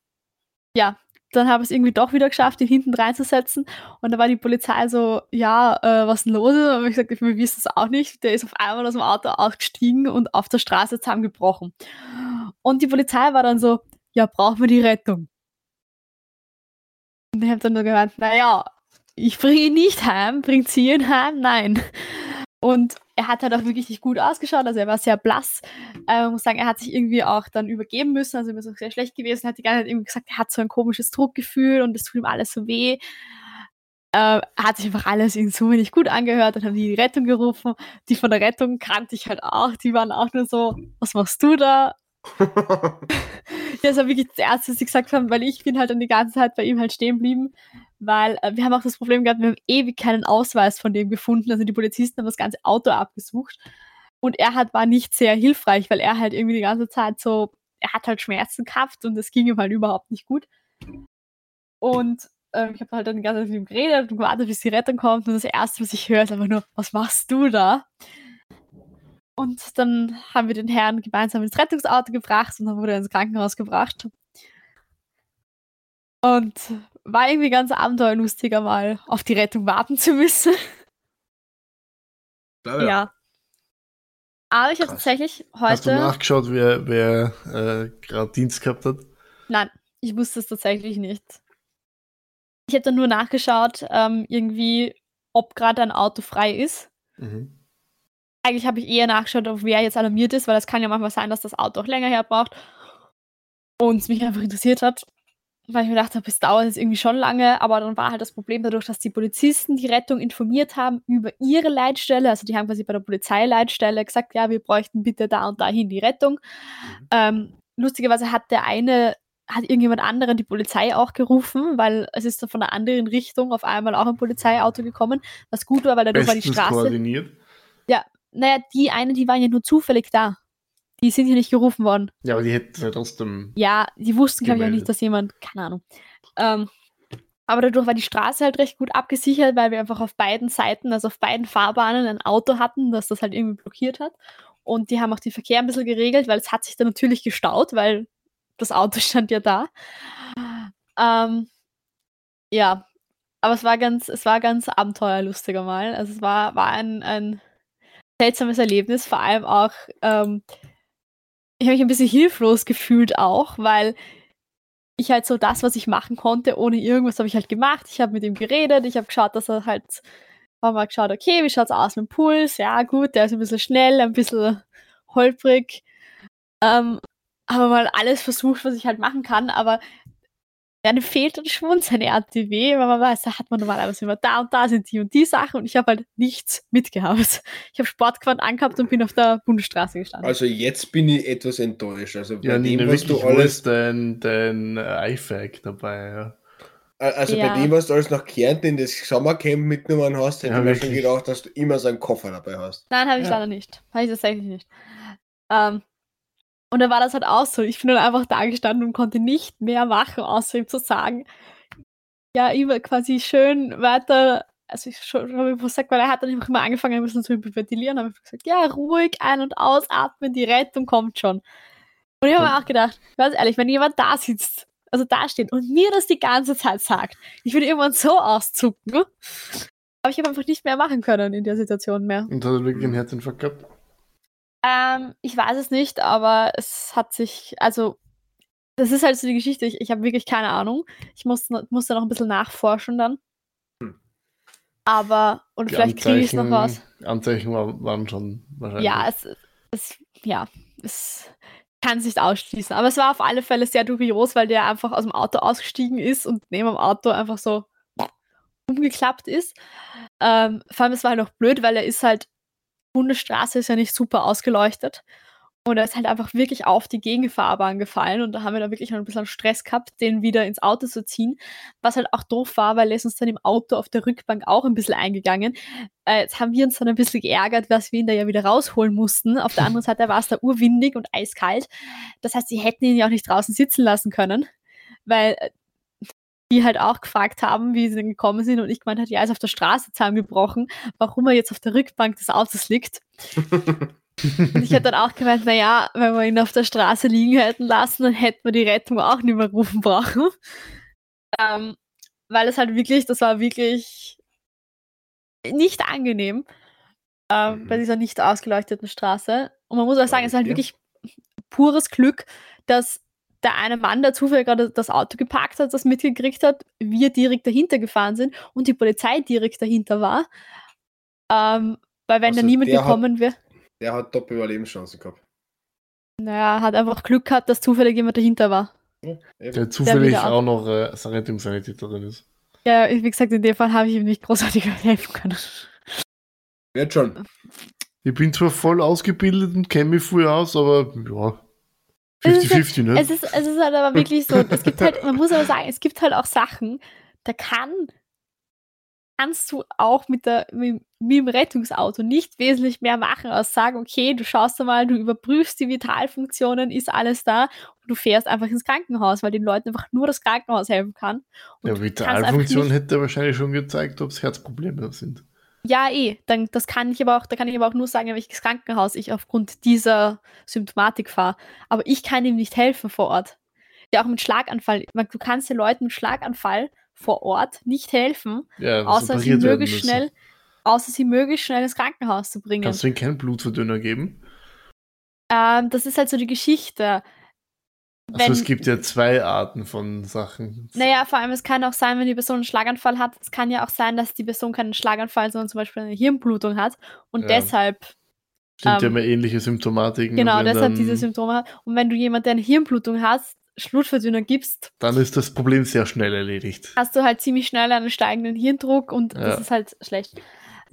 ja, dann habe ich es irgendwie doch wieder geschafft, ihn hinten reinzusetzen. Und da war die Polizei so, ja, äh, was denn los? Und ich gesagt, wir wissen es auch nicht. Der ist auf einmal aus dem Auto ausgestiegen und auf der Straße zusammengebrochen. Und die Polizei war dann so, ja, brauchen wir die Rettung? Und ich habe dann nur gemeint, naja, ich bringe ihn nicht heim, bringt sie ihn heim? Nein. Und er hat halt auch wirklich nicht gut ausgeschaut, also er war sehr blass. Äh, man muss sagen, er hat sich irgendwie auch dann übergeben müssen, also ihm ist auch sehr schlecht gewesen, hat die ganze Zeit irgendwie gesagt, er hat so ein komisches Druckgefühl und es tut ihm alles so weh. Äh, hat sich einfach alles in Summe nicht gut angehört, dann haben die Rettung gerufen. Die von der Rettung kannte ich halt auch, die waren auch nur so, was machst du da? das war wirklich das Erste, was sie gesagt haben, weil ich bin halt dann die ganze Zeit bei ihm halt stehen geblieben, weil äh, wir haben auch das Problem gehabt, wir haben ewig keinen Ausweis von dem gefunden, also die Polizisten haben das ganze Auto abgesucht und er hat, war nicht sehr hilfreich, weil er halt irgendwie die ganze Zeit so, er hat halt Schmerzen gehabt und das ging ihm halt überhaupt nicht gut. Und ähm, ich habe halt dann die ganze Zeit mit ihm geredet und gewartet, bis die Rettung kommt und das Erste, was ich höre, ist einfach nur, was machst du da? Und dann haben wir den Herrn gemeinsam ins Rettungsauto gebracht und dann wurde er ins Krankenhaus gebracht. Und war irgendwie ganz abenteuerlustiger, mal auf die Rettung warten zu müssen. Ja, Ja. Aber ich habe tatsächlich Hast du heute. nachgeschaut, wer, wer äh, gerade Dienst gehabt hat? Nein, ich wusste es tatsächlich nicht. Ich habe dann nur nachgeschaut, ähm, irgendwie, ob gerade ein Auto frei ist. Mhm. Eigentlich habe ich eher nachgeschaut, ob wer jetzt alarmiert ist, weil es kann ja manchmal sein, dass das Auto auch länger her braucht. Und es mich einfach interessiert hat, weil ich mir gedacht habe, es dauert jetzt irgendwie schon lange, aber dann war halt das Problem dadurch, dass die Polizisten die Rettung informiert haben über ihre Leitstelle. Also die haben quasi bei der Polizeileitstelle gesagt, ja, wir bräuchten bitte da und dahin die Rettung. Ähm, lustigerweise hat der eine, hat irgendjemand anderen die Polizei auch gerufen, weil es ist dann von einer anderen Richtung auf einmal auch ein Polizeiauto gekommen, was gut war, weil dadurch war die Straße. koordiniert. Naja, die eine, die waren ja nur zufällig da. Die sind ja nicht gerufen worden. Ja, aber die hätten ja trotzdem. Ja, die wussten, glaube ich, auch nicht, dass jemand, keine Ahnung. Ähm, aber dadurch war die Straße halt recht gut abgesichert, weil wir einfach auf beiden Seiten, also auf beiden Fahrbahnen, ein Auto hatten, das das halt irgendwie blockiert hat. Und die haben auch den Verkehr ein bisschen geregelt, weil es hat sich dann natürlich gestaut, weil das Auto stand ja da. Ähm, ja, aber es war ganz, es war ganz abenteuerlustiger mal. Also es war, war ein, ein seltsames Erlebnis, vor allem auch, ähm, ich habe mich ein bisschen hilflos gefühlt auch, weil ich halt so das, was ich machen konnte, ohne irgendwas habe ich halt gemacht. Ich habe mit ihm geredet, ich habe geschaut, dass er halt, haben mal geschaut, okay, wie schaut's aus mit dem Puls? Ja, gut, der ist ein bisschen schnell, ein bisschen holprig. Ähm, habe mal alles versucht, was ich halt machen kann, aber dann fehlt dann schon seine RTW, weil man weiß, da hat man normalerweise immer da und da sind die und die Sachen und ich habe halt nichts mitgehabt. Ich habe Sportquad angehabt und bin auf der Bundesstraße gestanden. Also jetzt bin ich etwas enttäuscht. Also bei Ja, dem, was du alles, dein, dein äh, iFac dabei? Ja. also Ja. bei dem, was du alles nach Kärnten in das Sommercamp mitgenommen hast, hätte Ja, ich mir schon gedacht, dass du immer so einen Koffer dabei hast. Nein, habe ich Ja. leider nicht. Habe ich tatsächlich nicht. Ähm, Und dann war das halt auch so. Ich bin dann einfach da gestanden und konnte nicht mehr machen, außer ihm zu sagen, ja, immer quasi schön weiter, also ich schon, habe ich gesagt, weil er hat dann einfach mal angefangen, ein bisschen zu hyperventilieren, habe ich gesagt, ja, ruhig ein- und ausatmen, die Rettung kommt schon. Und ich habe mir auch gedacht, ganz ehrlich, wenn jemand da sitzt, also da steht und mir das die ganze Zeit sagt, ich würde irgendwann so auszucken. Aber ich habe einfach nicht mehr machen können in der Situation mehr. Und hat er wirklich einen Herzinfarkt gehabt? Ähm, ich weiß es nicht, aber es hat sich, also das ist halt so die Geschichte. Ich, ich habe wirklich keine Ahnung. Ich muss, noch- muss da noch ein bisschen nachforschen dann. Hm. Aber, und Die vielleicht kriege ich es noch raus. Anzeichen war- waren schon wahrscheinlich. Ja, es, es, ja, es kann sich nicht ausschließen. Aber es war auf alle Fälle sehr dubios, weil der einfach aus dem Auto ausgestiegen ist und neben dem Auto einfach so umgeklappt ist. Ähm, vor allem, es war halt noch blöd, weil er ist halt, Bundesstraße ist ja nicht super ausgeleuchtet. Und er ist halt einfach wirklich auf die Gegenfahrbahn gefallen und da haben wir da wirklich noch ein bisschen Stress gehabt, den wieder ins Auto zu ziehen. Was halt auch doof war, weil er ist uns dann im Auto auf der Rückbank auch ein bisschen eingegangen. Äh, jetzt haben wir uns dann ein bisschen geärgert, dass wir ihn da ja wieder rausholen mussten. Auf der anderen Seite war es da urwindig und eiskalt. Das heißt, sie hätten ihn ja auch nicht draußen sitzen lassen können, weil äh, die halt auch gefragt haben, wie sie denn gekommen sind und ich gemeint hat, ja, ist auf der Straße zusammengebrochen, warum er jetzt auf der Rückbank des Autos liegt. Und ich hätte dann auch gemeint, naja, wenn wir ihn auf der Straße liegen hätten lassen, dann hätten wir die Rettung auch nicht mehr rufen brauchen. Ähm, weil es halt wirklich, das war wirklich nicht angenehm ähm, Mhm. bei dieser nicht ausgeleuchteten Straße. Und man muss auch sagen, es ist halt Ja. wirklich pures Glück, dass der eine Mann, der zufällig gerade das Auto geparkt hat, das mitgekriegt hat, wir direkt dahinter gefahren sind und die Polizei direkt dahinter war. Ähm, weil wenn da Also niemand der hat- gekommen wäre, Der hat top Überlebenschancen gehabt. naja, hat einfach Glück gehabt, dass zufällig jemand dahinter war. Ja. Der zufällig ab- auch noch äh, Rettungssanitäterin ist. Ja, wie gesagt, in dem Fall habe ich ihm nicht großartig helfen können. Wird schon. Ich bin zwar voll ausgebildet und kenne mich früh aus, aber ja. Es ist 50-50, ne? Es ist, es ist halt aber wirklich so, es gibt halt, man muss aber sagen, es gibt halt auch Sachen, da kann, kannst du auch mit, der, mit, mit dem Rettungsauto nicht wesentlich mehr machen, als sagen, okay, du schaust mal, du überprüfst die Vitalfunktionen, ist alles da und du fährst einfach ins Krankenhaus, weil den Leuten einfach nur das Krankenhaus helfen kann. Und Ja, Vitalfunktion hätte wahrscheinlich schon gezeigt, ob es Herzprobleme sind. Ja, eh. Dann, das kann ich aber auch, da kann ich aber auch nur sagen, in welches Krankenhaus ich aufgrund dieser Symptomatik fahre. Aber ich kann ihm nicht helfen vor Ort. Ja, auch mit Schlaganfall. Man- Du kannst den Leuten mit Schlaganfall vor Ort nicht helfen, Ja, außer sie möglichst schnell, außer sie möglichst schnell ins Krankenhaus zu bringen. Kannst du ihm keinen Blutverdünner geben? Ähm, das ist halt so die Geschichte. Also Wenn- es gibt ja zwei Arten von Sachen. Naja, vor allem, es kann auch sein, wenn die Person einen Schlaganfall hat, es kann ja auch sein, dass die Person keinen Schlaganfall, sondern zum Beispiel eine Hirnblutung hat und Ja. deshalb Stimmt ja ähm, immer ähnliche Symptomatiken. Genau, deshalb diese Symptome hat. Und wenn du jemand, der eine Hirnblutung hat, Blutverdünner gibst, Dann ist das Problem sehr schnell erledigt. hast du halt ziemlich schnell einen steigenden Hirndruck und Ja. das ist halt schlecht.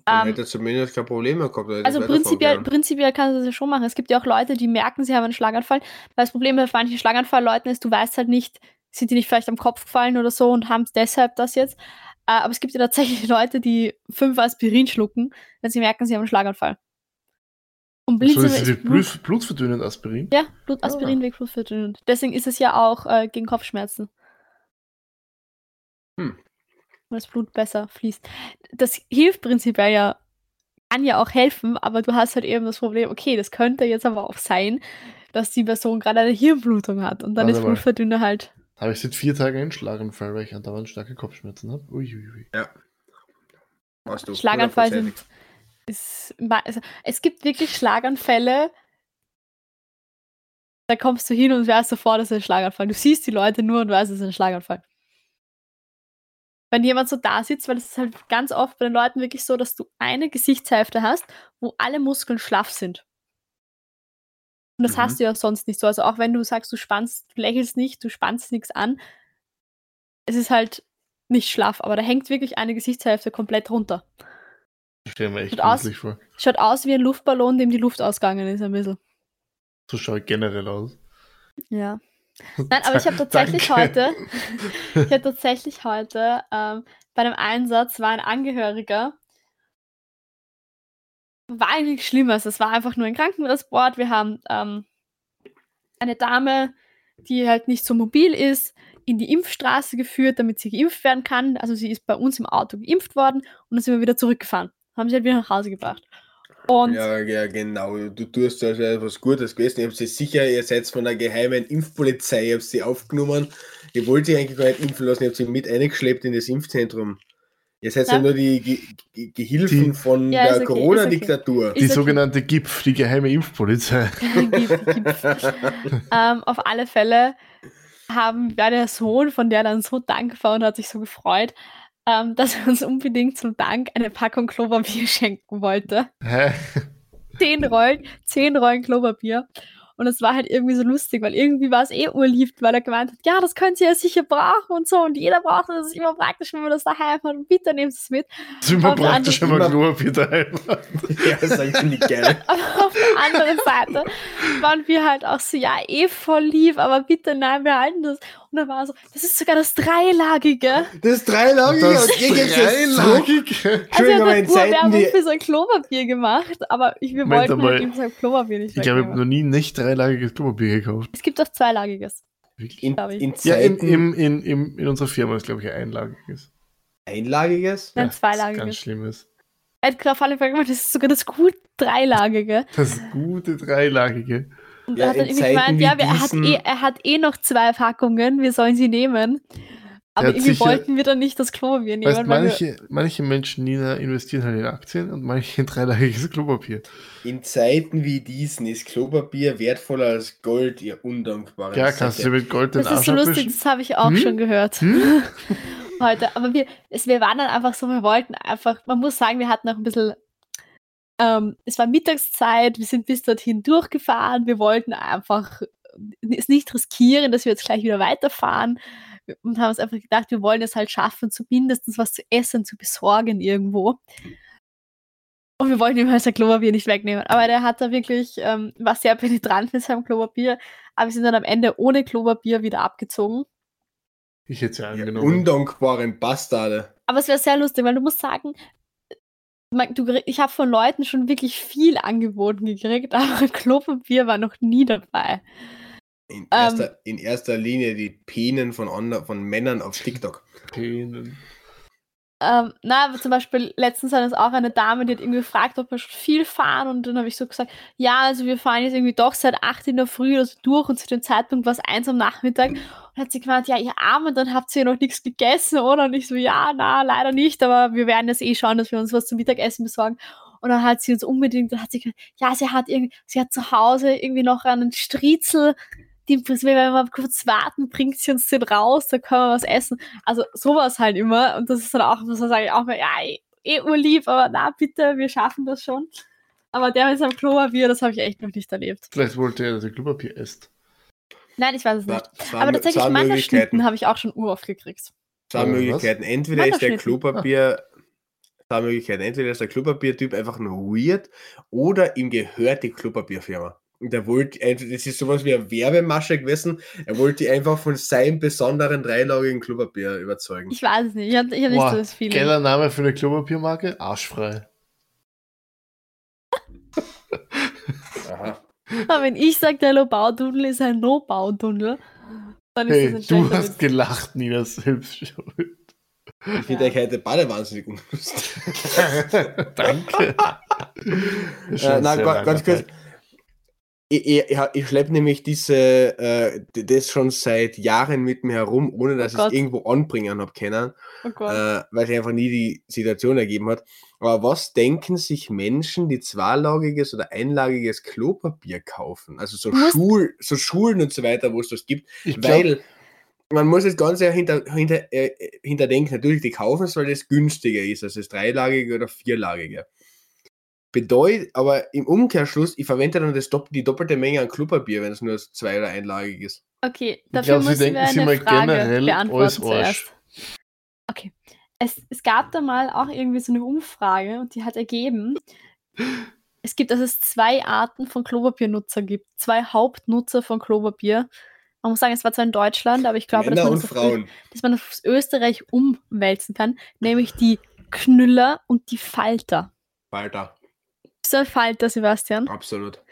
Dann Ähm, hätte er zumindest kein Problem mehr gehabt. also prinzipiell, prinzipiell kannst du das ja schon machen. Es gibt ja auch Leute, die merken, sie haben einen Schlaganfall. Weil das Problem bei manchen Schlaganfallleuten ist, du weißt halt nicht, sind die nicht vielleicht am Kopf gefallen oder so und haben deshalb das jetzt. Äh, aber es gibt ja tatsächlich Leute, die fünf Aspirin schlucken, wenn sie merken, sie haben einen Schlaganfall. Und So Blitze ist Blut, Blut, Blutverdünnend Aspirin. Ja, Blut, Aspirin wirkt blutverdünnend. Deswegen ist es ja auch äh, gegen Kopfschmerzen. Hm. Weil das Blut besser fließt. Das hilft prinzipiell ja, kann ja auch helfen, aber du hast halt eben das Problem, okay, das könnte jetzt aber auch sein, dass die Person gerade eine Hirnblutung hat und dann Warte ist mal. Blutverdünner halt. Habe ich seit vier Tagen einen Schlaganfall, weil ich andauernd starke Kopfschmerzen habe. Uiuiui. Weißt du, Schlaganfall sind. Ist, also, es gibt wirklich Schlaganfälle, da kommst du hin und weißt sofort, das ist ein Schlaganfall. Du siehst die Leute nur und weißt, es ist ein Schlaganfall. Wenn jemand so da sitzt, weil es ist halt ganz oft bei den Leuten wirklich so, dass du eine Gesichtshälfte hast, wo alle Muskeln schlaff sind. Und das Mhm. hast du ja sonst nicht so. Also auch wenn du sagst, du spannst, du lächelst nicht, du spannst nichts an, es ist halt nicht schlaff, aber da hängt wirklich eine Gesichtshälfte komplett runter. Ich stelle mir echt Sieht aus- vor. Schaut aus wie ein Luftballon, dem die Luft ausgegangen ist, ein bisschen. So schaue ich generell aus. Ja. Nein, aber ich habe tatsächlich Danke. heute, ich habe tatsächlich heute ähm, bei einem Einsatz war ein Angehöriger. War eigentlich Schlimmes. Es war einfach nur ein Krankentransport. Wir haben ähm, eine Dame, die halt nicht so mobil ist, in die Impfstraße geführt, damit sie geimpft werden kann. Also sie ist bei uns im Auto geimpft worden und dann sind wir wieder zurückgefahren. Haben sie halt wieder nach Hause gebracht. Und Ja, ja, genau. Du tust also etwas Gutes gewesen. Ich habe sie sicher, ihr seid von der geheimen Impfpolizei, ich habe sie aufgenommen. Ihr wollt sie eigentlich gar nicht impfen lassen, ich habe sie mit eingeschleppt in das Impfzentrum. Ihr seid ja, Ja. nur die Ge Ge Gehilfen Die- von Ja, der okay, Corona-Diktatur. Die Ist okay. sogenannte GIPF, die geheime Impfpolizei. Gib- gibt's. ähm, auf alle Fälle haben, war der Sohn von der dann so dankbar und hat sich so gefreut, ähm, dass er uns unbedingt zum Dank eine Packung Klopapier schenken wollte. Hä? Zehn Rollen, zehn Rollen Klopapier. Und es war halt irgendwie so lustig, weil irgendwie war es eh urlieb, weil er gemeint hat, ja, das könnt ihr ja sicher brauchen und so. Und jeder braucht das, das ist immer praktisch, wenn man das daheim hat. Und bitte nehmt es mit. Das ist immer Auf der praktisch, wenn man anderen- Klopapier daheim hat. ja, das finde ich geil. Aber auf der anderen Seite waren wir halt auch so, ja, eh voll lieb, aber bitte nein, wir halten das. Und dann war so, das ist sogar das Dreilagige. Das dreilagige Das und ihr dreilagige. Also hat in halt Urwerbung die. für sein Klopapier gemacht, aber ich, wir Moment wollten halt ihm sein Klopapier nicht Ich glaube, ich habe noch nie nicht dreilagiges Klopapier gekauft. Es gibt auch zweilagiges. Wirklich? In, in Ja, in, im, in, im, in unserer Firma ist, glaube ich, ein einlagiges. einlagiges. Nein, Ja, das Ganz zweilagiges. schlimmes. Auf alle Fälle das ist sogar das gut dreilagige. Das gute dreilagige. Und Ja, er hat dann irgendwie Zeiten gemeint, ja, wir, er, hat eh, er hat eh noch zwei Packungen, wir sollen sie nehmen. Aber irgendwie sicher- wollten wir dann nicht das Klopapier nehmen. Weißt, manche, manche Menschen, Nina, investieren halt in Aktien und manche in dreilagiges Klopapier. In Zeiten wie diesen ist Klopapier wertvoller als Gold, ihr undankbaren Ja, kannst du Säcke. dir mit Gold den das ist Arsch so lustig, abwischen? das habe ich auch Hm? schon gehört. Hm? heute. Aber wir, es, wir waren dann einfach so, wir wollten einfach, man muss sagen, wir hatten auch ein bisschen, ähm, es war Mittagszeit, wir sind bis dorthin durchgefahren, wir wollten einfach es nicht riskieren, dass wir jetzt gleich wieder weiterfahren und haben uns einfach gedacht, wir wollen es halt schaffen, zumindest was zu essen zu besorgen irgendwo. Und wir wollten ihm halt sein Klopapier nicht wegnehmen. Aber der hat da wirklich, ähm, war sehr penetrant mit seinem Klopapier. Aber wir sind dann am Ende ohne Klopapier wieder abgezogen. Ich hätte es ja angenommen. undankbaren Bastarde. Aber es wäre sehr lustig, weil du musst sagen, du, ich habe von Leuten schon wirklich viel angeboten gekriegt, aber Klopapier war noch nie dabei. In Ähm. erster, in erster Linie die Penen von, von Männern auf TikTok. Penen. Ähm, na, zum Beispiel letztens hat uns auch eine Dame, die hat irgendwie gefragt, ob wir schon viel fahren und dann habe ich so gesagt, ja, also wir fahren jetzt irgendwie doch seit 8 in der Früh oder so durch und zu dem Zeitpunkt war es 1 am Nachmittag und hat sie gemeint, ja, ihr Armen, dann habt ihr noch nichts gegessen, oder? Und ich so, ja, na, leider nicht, aber wir werden jetzt eh schauen, dass wir uns was zum Mittagessen besorgen. Und dann hat sie uns unbedingt, dann hat sie gesagt, ja, sie hat irgendwie, sie hat zu Hause irgendwie noch einen Striezel, die, wenn wir mal kurz warten, bringt sie uns den raus, dann können wir was essen. Also sowas halt immer. Und das ist dann auch, was sage ich auch mal, ja, eh, eh urlieb, aber na bitte, wir schaffen das schon. Aber der mit seinem Klopapier, das habe ich echt noch nicht erlebt. Vielleicht wollte er, dass er Klopapier isst. Nein, ich weiß es nicht. zwei, Aber tatsächlich Möglichkeiten. habe ich auch schon uroft gekriegt. Zwei Äh, was? Möglichkeiten. Entweder ist der. Klopapier. Zwei Möglichkeiten. Entweder ist der Klopapiertyp einfach nur weird oder ihm gehört die Klopapierfirma. Und er wollte, entweder- das ist sowas wie eine Werbemasche gewesen, er wollte die einfach von seinem besonderen dreilagigen Klopapier überzeugen. Ich weiß es nicht. Ich habe hab nicht so das Feeling. geiler Name für eine Klopapiermarke? Arschfrei. Aha. Aber wenn ich sage, der Low-Bau-Tunnel ist ein No-Bau-Tunnel, dann ist Hey, das ein du hast Witz. gelacht, Nina, selbst schuld. Ich finde Ja. euch heute beide wahnsinnig unlustig. Danke. Äh, ein nein, ganz kurz. Ich, ich, ich, schleppe nämlich diese, äh, das schon seit Jahren mit mir herum, ohne dass Oh ich es irgendwo anbringen habe können, Oh äh, weil sich einfach nie die Situation ergeben hat. Aber was denken sich Menschen, die zweilagiges oder einlagiges Klopapier kaufen? Also so, Schul, so Schulen und so weiter, wo es das gibt. Ich glaub, Weil man muss das Ganze ja hinter, hinter, äh, hinterdenken. Natürlich, die kaufen es, weil das günstiger ist als das dreilagige oder vierlagige. Bedeutet, aber im Umkehrschluss, ich verwende dann das, dopp- die doppelte Menge an Klopapier, wenn es nur zwei- oder einlagig ist. Okay, ich dafür glaub, sie müssen denken wir sich eine Frage generell beantworten zuerst. Okay. Es, es gab da mal auch irgendwie so eine Umfrage und die hat ergeben, es gibt, dass es zwei Arten von Klopapiernutzer gibt. Zwei Hauptnutzer von Klopapier. Man muss sagen, es war zwar in Deutschland, aber ich glaube, dass man, das auf, dass man das auf Österreich umwälzen kann, nämlich die Knüller und die Falter. Walter, Bist du ein Falter, Sebastian? absolut.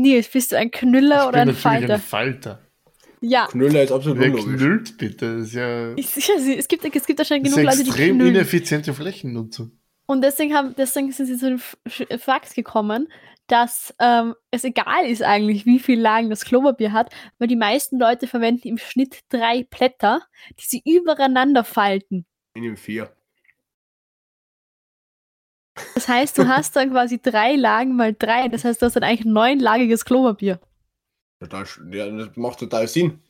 Nils, bist du ein Knüller Ich oder bin ein natürlich Falter? ein Falter. Ja. Knüller ist absolut Wer unlogisch. knüllt bitte? Das ist ja, Ich, sicher, es gibt, es gibt ist genug Leute, die extrem knüllen. ineffiziente Flächennutzung. Und deswegen, haben, deswegen sind sie zu dem F- Sch- Fakt gekommen, dass ähm, es egal ist eigentlich, wie viel Lagen das Klopapier hat, weil die meisten Leute verwenden im Schnitt drei Blätter, die sie übereinander falten. Ich nehme vier. Das heißt, du hast dann quasi drei Lagen mal drei. Das heißt, du hast dann eigentlich ein neunlagiges Klopapier. Total, ja, das macht total Sinn.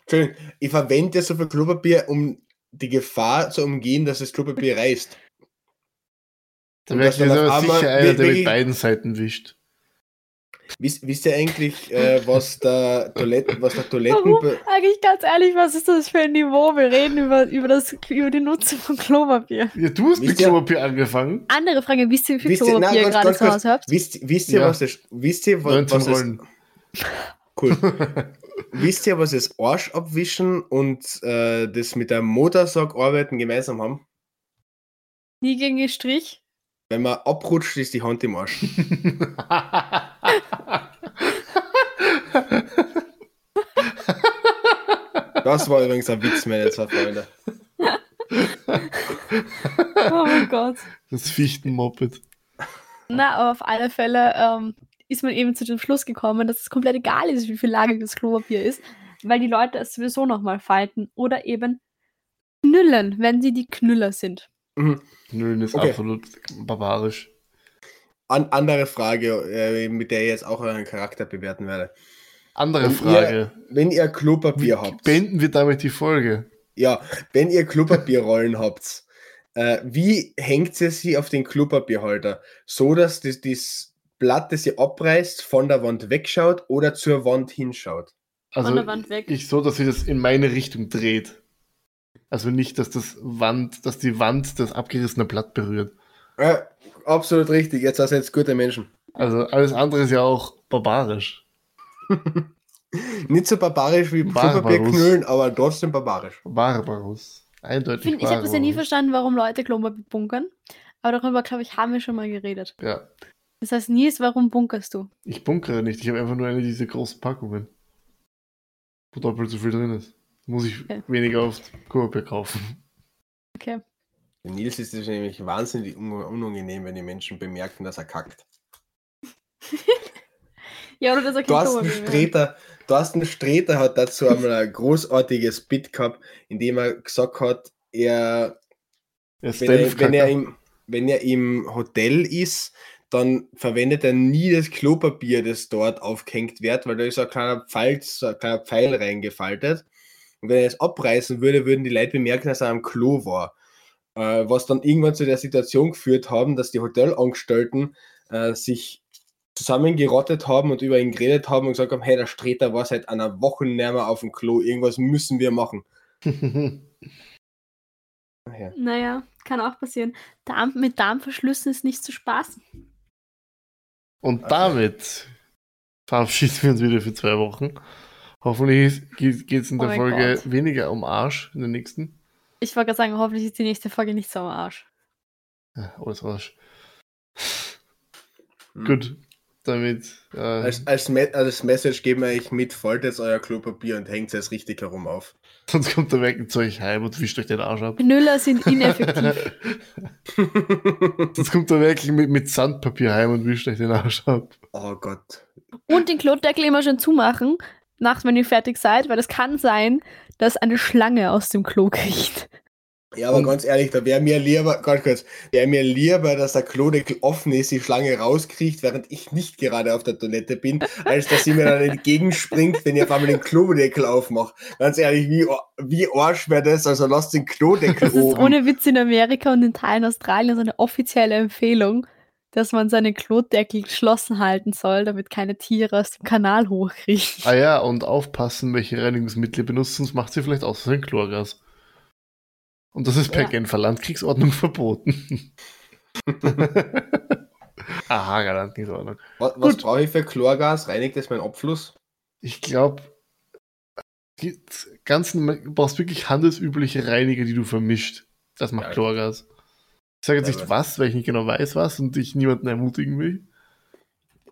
Entschuldigung, ich verwende ja so viel Klopapier, um die Gefahr zu umgehen, dass das Klopapier reißt. Da wäre ich dann aber sicher einer, der mit beiden Seiten wischt. Wisst, wisst ihr eigentlich, äh, was der Toiletten, was der Warum? Toiletten, Eigentlich ganz ehrlich, was ist das für ein Niveau? Wir reden über, über, das, über die Nutzung von Klopapier. Ja, du hast mit Wisst ihr- Klopapier angefangen. Andere Frage, wisst ihr, wie viel Wisst ihr- nein, Klopapier ihr ganz- gerade ganz zu. Hause habt? wisst, wisst ihr, Ja. was das, wisst ihr, was, 19 was es, Rollen. cool. wisst ihr, was das Arsch abwischen und äh, das mit der Motorsack arbeiten gemeinsam haben? Nie gegen den Strich? Wenn man abrutscht, ist die Hand im Arsch. Das war übrigens ein Witz, meine zwei Freunde. Oh mein Gott. das Fichtenmoped. Na, aber auf alle Fälle ähm, ist man eben zu dem Schluss gekommen, dass es komplett egal ist, wie viel lagiges Klopapier ist, weil die Leute es sowieso nochmal falten oder eben knüllen, wenn sie die Knüller sind. Mhm. Nö, ist Okay. absolut barbarisch. An, andere Frage, äh, mit der ich jetzt auch euren Charakter bewerten werde. Andere Wenn Frage. Wenn ihr Wie Klopapier habt, beenden wir damit die Folge? ja, wenn ihr Klopapierrollen habt, äh, wie hängt ihr sie auf den Klopapierhalter? So, dass das, das Blatt, das ihr abreißt, von der Wand wegschaut oder zur Wand hinschaut? Also Von der Wand weg. ich so, dass sie das in meine Richtung dreht. Also nicht, dass das Wand, dass die Wand das abgerissene Blatt berührt. Äh, absolut richtig, jetzt ihr jetzt gute Menschen. Also alles andere ist ja auch barbarisch. Nicht so barbarisch wie Barbarus. Klopapier knüllen, aber trotzdem barbarisch. Barbarus. Ich, Eindeutig find, ich habe das ja nie verstanden, warum Leute Klopapier bunkern. Aber darüber, glaube ich, haben wir schon mal geredet. Ja, Das heißt, Nils, warum bunkerst du? ich bunkere nicht. Ich habe einfach nur eine dieser großen Packungen. Wo doppelt so viel drin ist. Muss ich Okay. weniger oft Klopapier kaufen. Okay. Für Nils ist es nämlich wahnsinnig un unangenehm, wenn die Menschen bemerken, dass er kackt. Ja, oder dass er kein Thorsten. Streter, Thorsten Streter hat dazu einmal ein großartiges Bit gehabt, in dem er gesagt hat, er, Er wenn, er, wenn, er im, wenn er im Hotel ist, dann verwendet er nie das Klopapier, das dort aufgehängt wird, weil da ist so ein kleiner Pfeil, so ein kleiner Pfeil reingefaltet. Und wenn er es abreißen würde, würden die Leute bemerken, dass er am Klo war. Äh, was dann irgendwann zu der Situation geführt haben, dass die Hotelangestellten äh, sich zusammengerottet haben und über ihn geredet haben und gesagt haben, hey, der Streter war seit einer Woche nicht mehr auf dem Klo, irgendwas müssen wir machen. Ach ja. Naja, kann auch passieren. Darm, mit Darmverschlüssen ist nicht zu spaßen. Und damit verabschieden wir uns wieder für zwei Wochen. Hoffentlich geht es in Oh der mein Folge Gott. weniger um Arsch in der nächsten. Ich wollte gerade sagen, hoffentlich ist die nächste Folge nicht so am Arsch. Ja, alles Arsch. Hm. Gut, damit. Äh, Als, als, Me als Message geben wir euch mit, faltet euer Klopapier und hängt es richtig herum auf. sonst kommt der Weg zu euch heim und wischt euch den Arsch ab. Knüller sind ineffektiv. sonst kommt der Weg mit, mit Sandpapier heim und wischt euch den Arsch ab. oh Gott. Und den Klodeckel immer schön zumachen, nachts, wenn ihr fertig seid, weil es kann sein, dass eine Schlange aus dem Klo kriecht. Ja, aber ganz ehrlich, da wäre mir lieber, ganz kurz, wäre mir lieber, dass der Klodeckel offen ist, die Schlange rauskriegt, während ich nicht gerade auf der Toilette bin, als dass sie mir dann entgegenspringt, wenn ich auf einmal den Klodeckel aufmache. Ganz ehrlich, wie, wie Arsch wäre das? Also lasst den Klodeckel Das ist oben. ohne Witz in Amerika und in Teilen Australiens eine offizielle Empfehlung, dass man seinen Klodeckel geschlossen halten soll, damit keine Tiere aus dem Kanal hochkriechen. Ah ja, und aufpassen, welche Reinigungsmittel ihr benutzt, sonst macht sie vielleicht aus Versehen Chlorgas. Und das ist per Ja. Genfer Landkriegsordnung verboten. Aha, Landkriegsordnung. Was, was brauche ich für Chlorgas? Reinigt das mein Abfluss? Ich glaube, ganz, normal- du brauchst wirklich handelsübliche Reiniger, die du vermischt. Das macht Ja. Chlorgas. Ich sage jetzt nicht was, weil ich nicht genau weiß was und ich niemanden ermutigen will.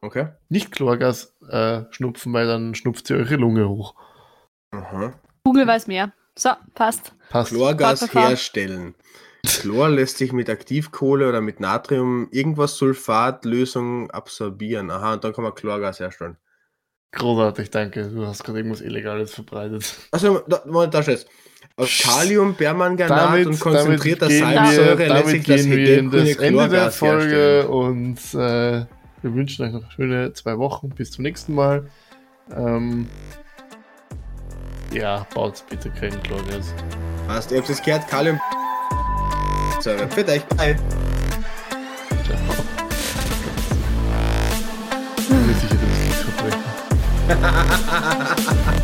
Okay. Nicht Chlorgas äh, schnupfen, weil dann schnupft ihr eure Lunge hoch. Aha. Google weiß mehr. So, passt. Passt. Chlorgas herstellen. Chlor lässt sich mit Aktivkohle oder mit Natrium irgendwas Sulfatlösung absorbieren. Aha, und dann kann man Chlorgas herstellen. Großartig, danke. Du hast gerade irgendwas Illegales verbreitet. Also, da, Moment, da steht's. Aus Kalium, Permanganat Damit, und konzentrierter Salzsäure wir, lässt sich das gehen wir das Ende der Folge herstellen. und äh, wir wünschen euch noch schöne zwei Wochen. Bis zum nächsten Mal. Ähm, ja, baut bitte kein Chlorgas. Passt, ihr habt es gehört, Kalium. Säure. Für euch, bye. Ciao. Ich bin sicher, das ist verbrechen.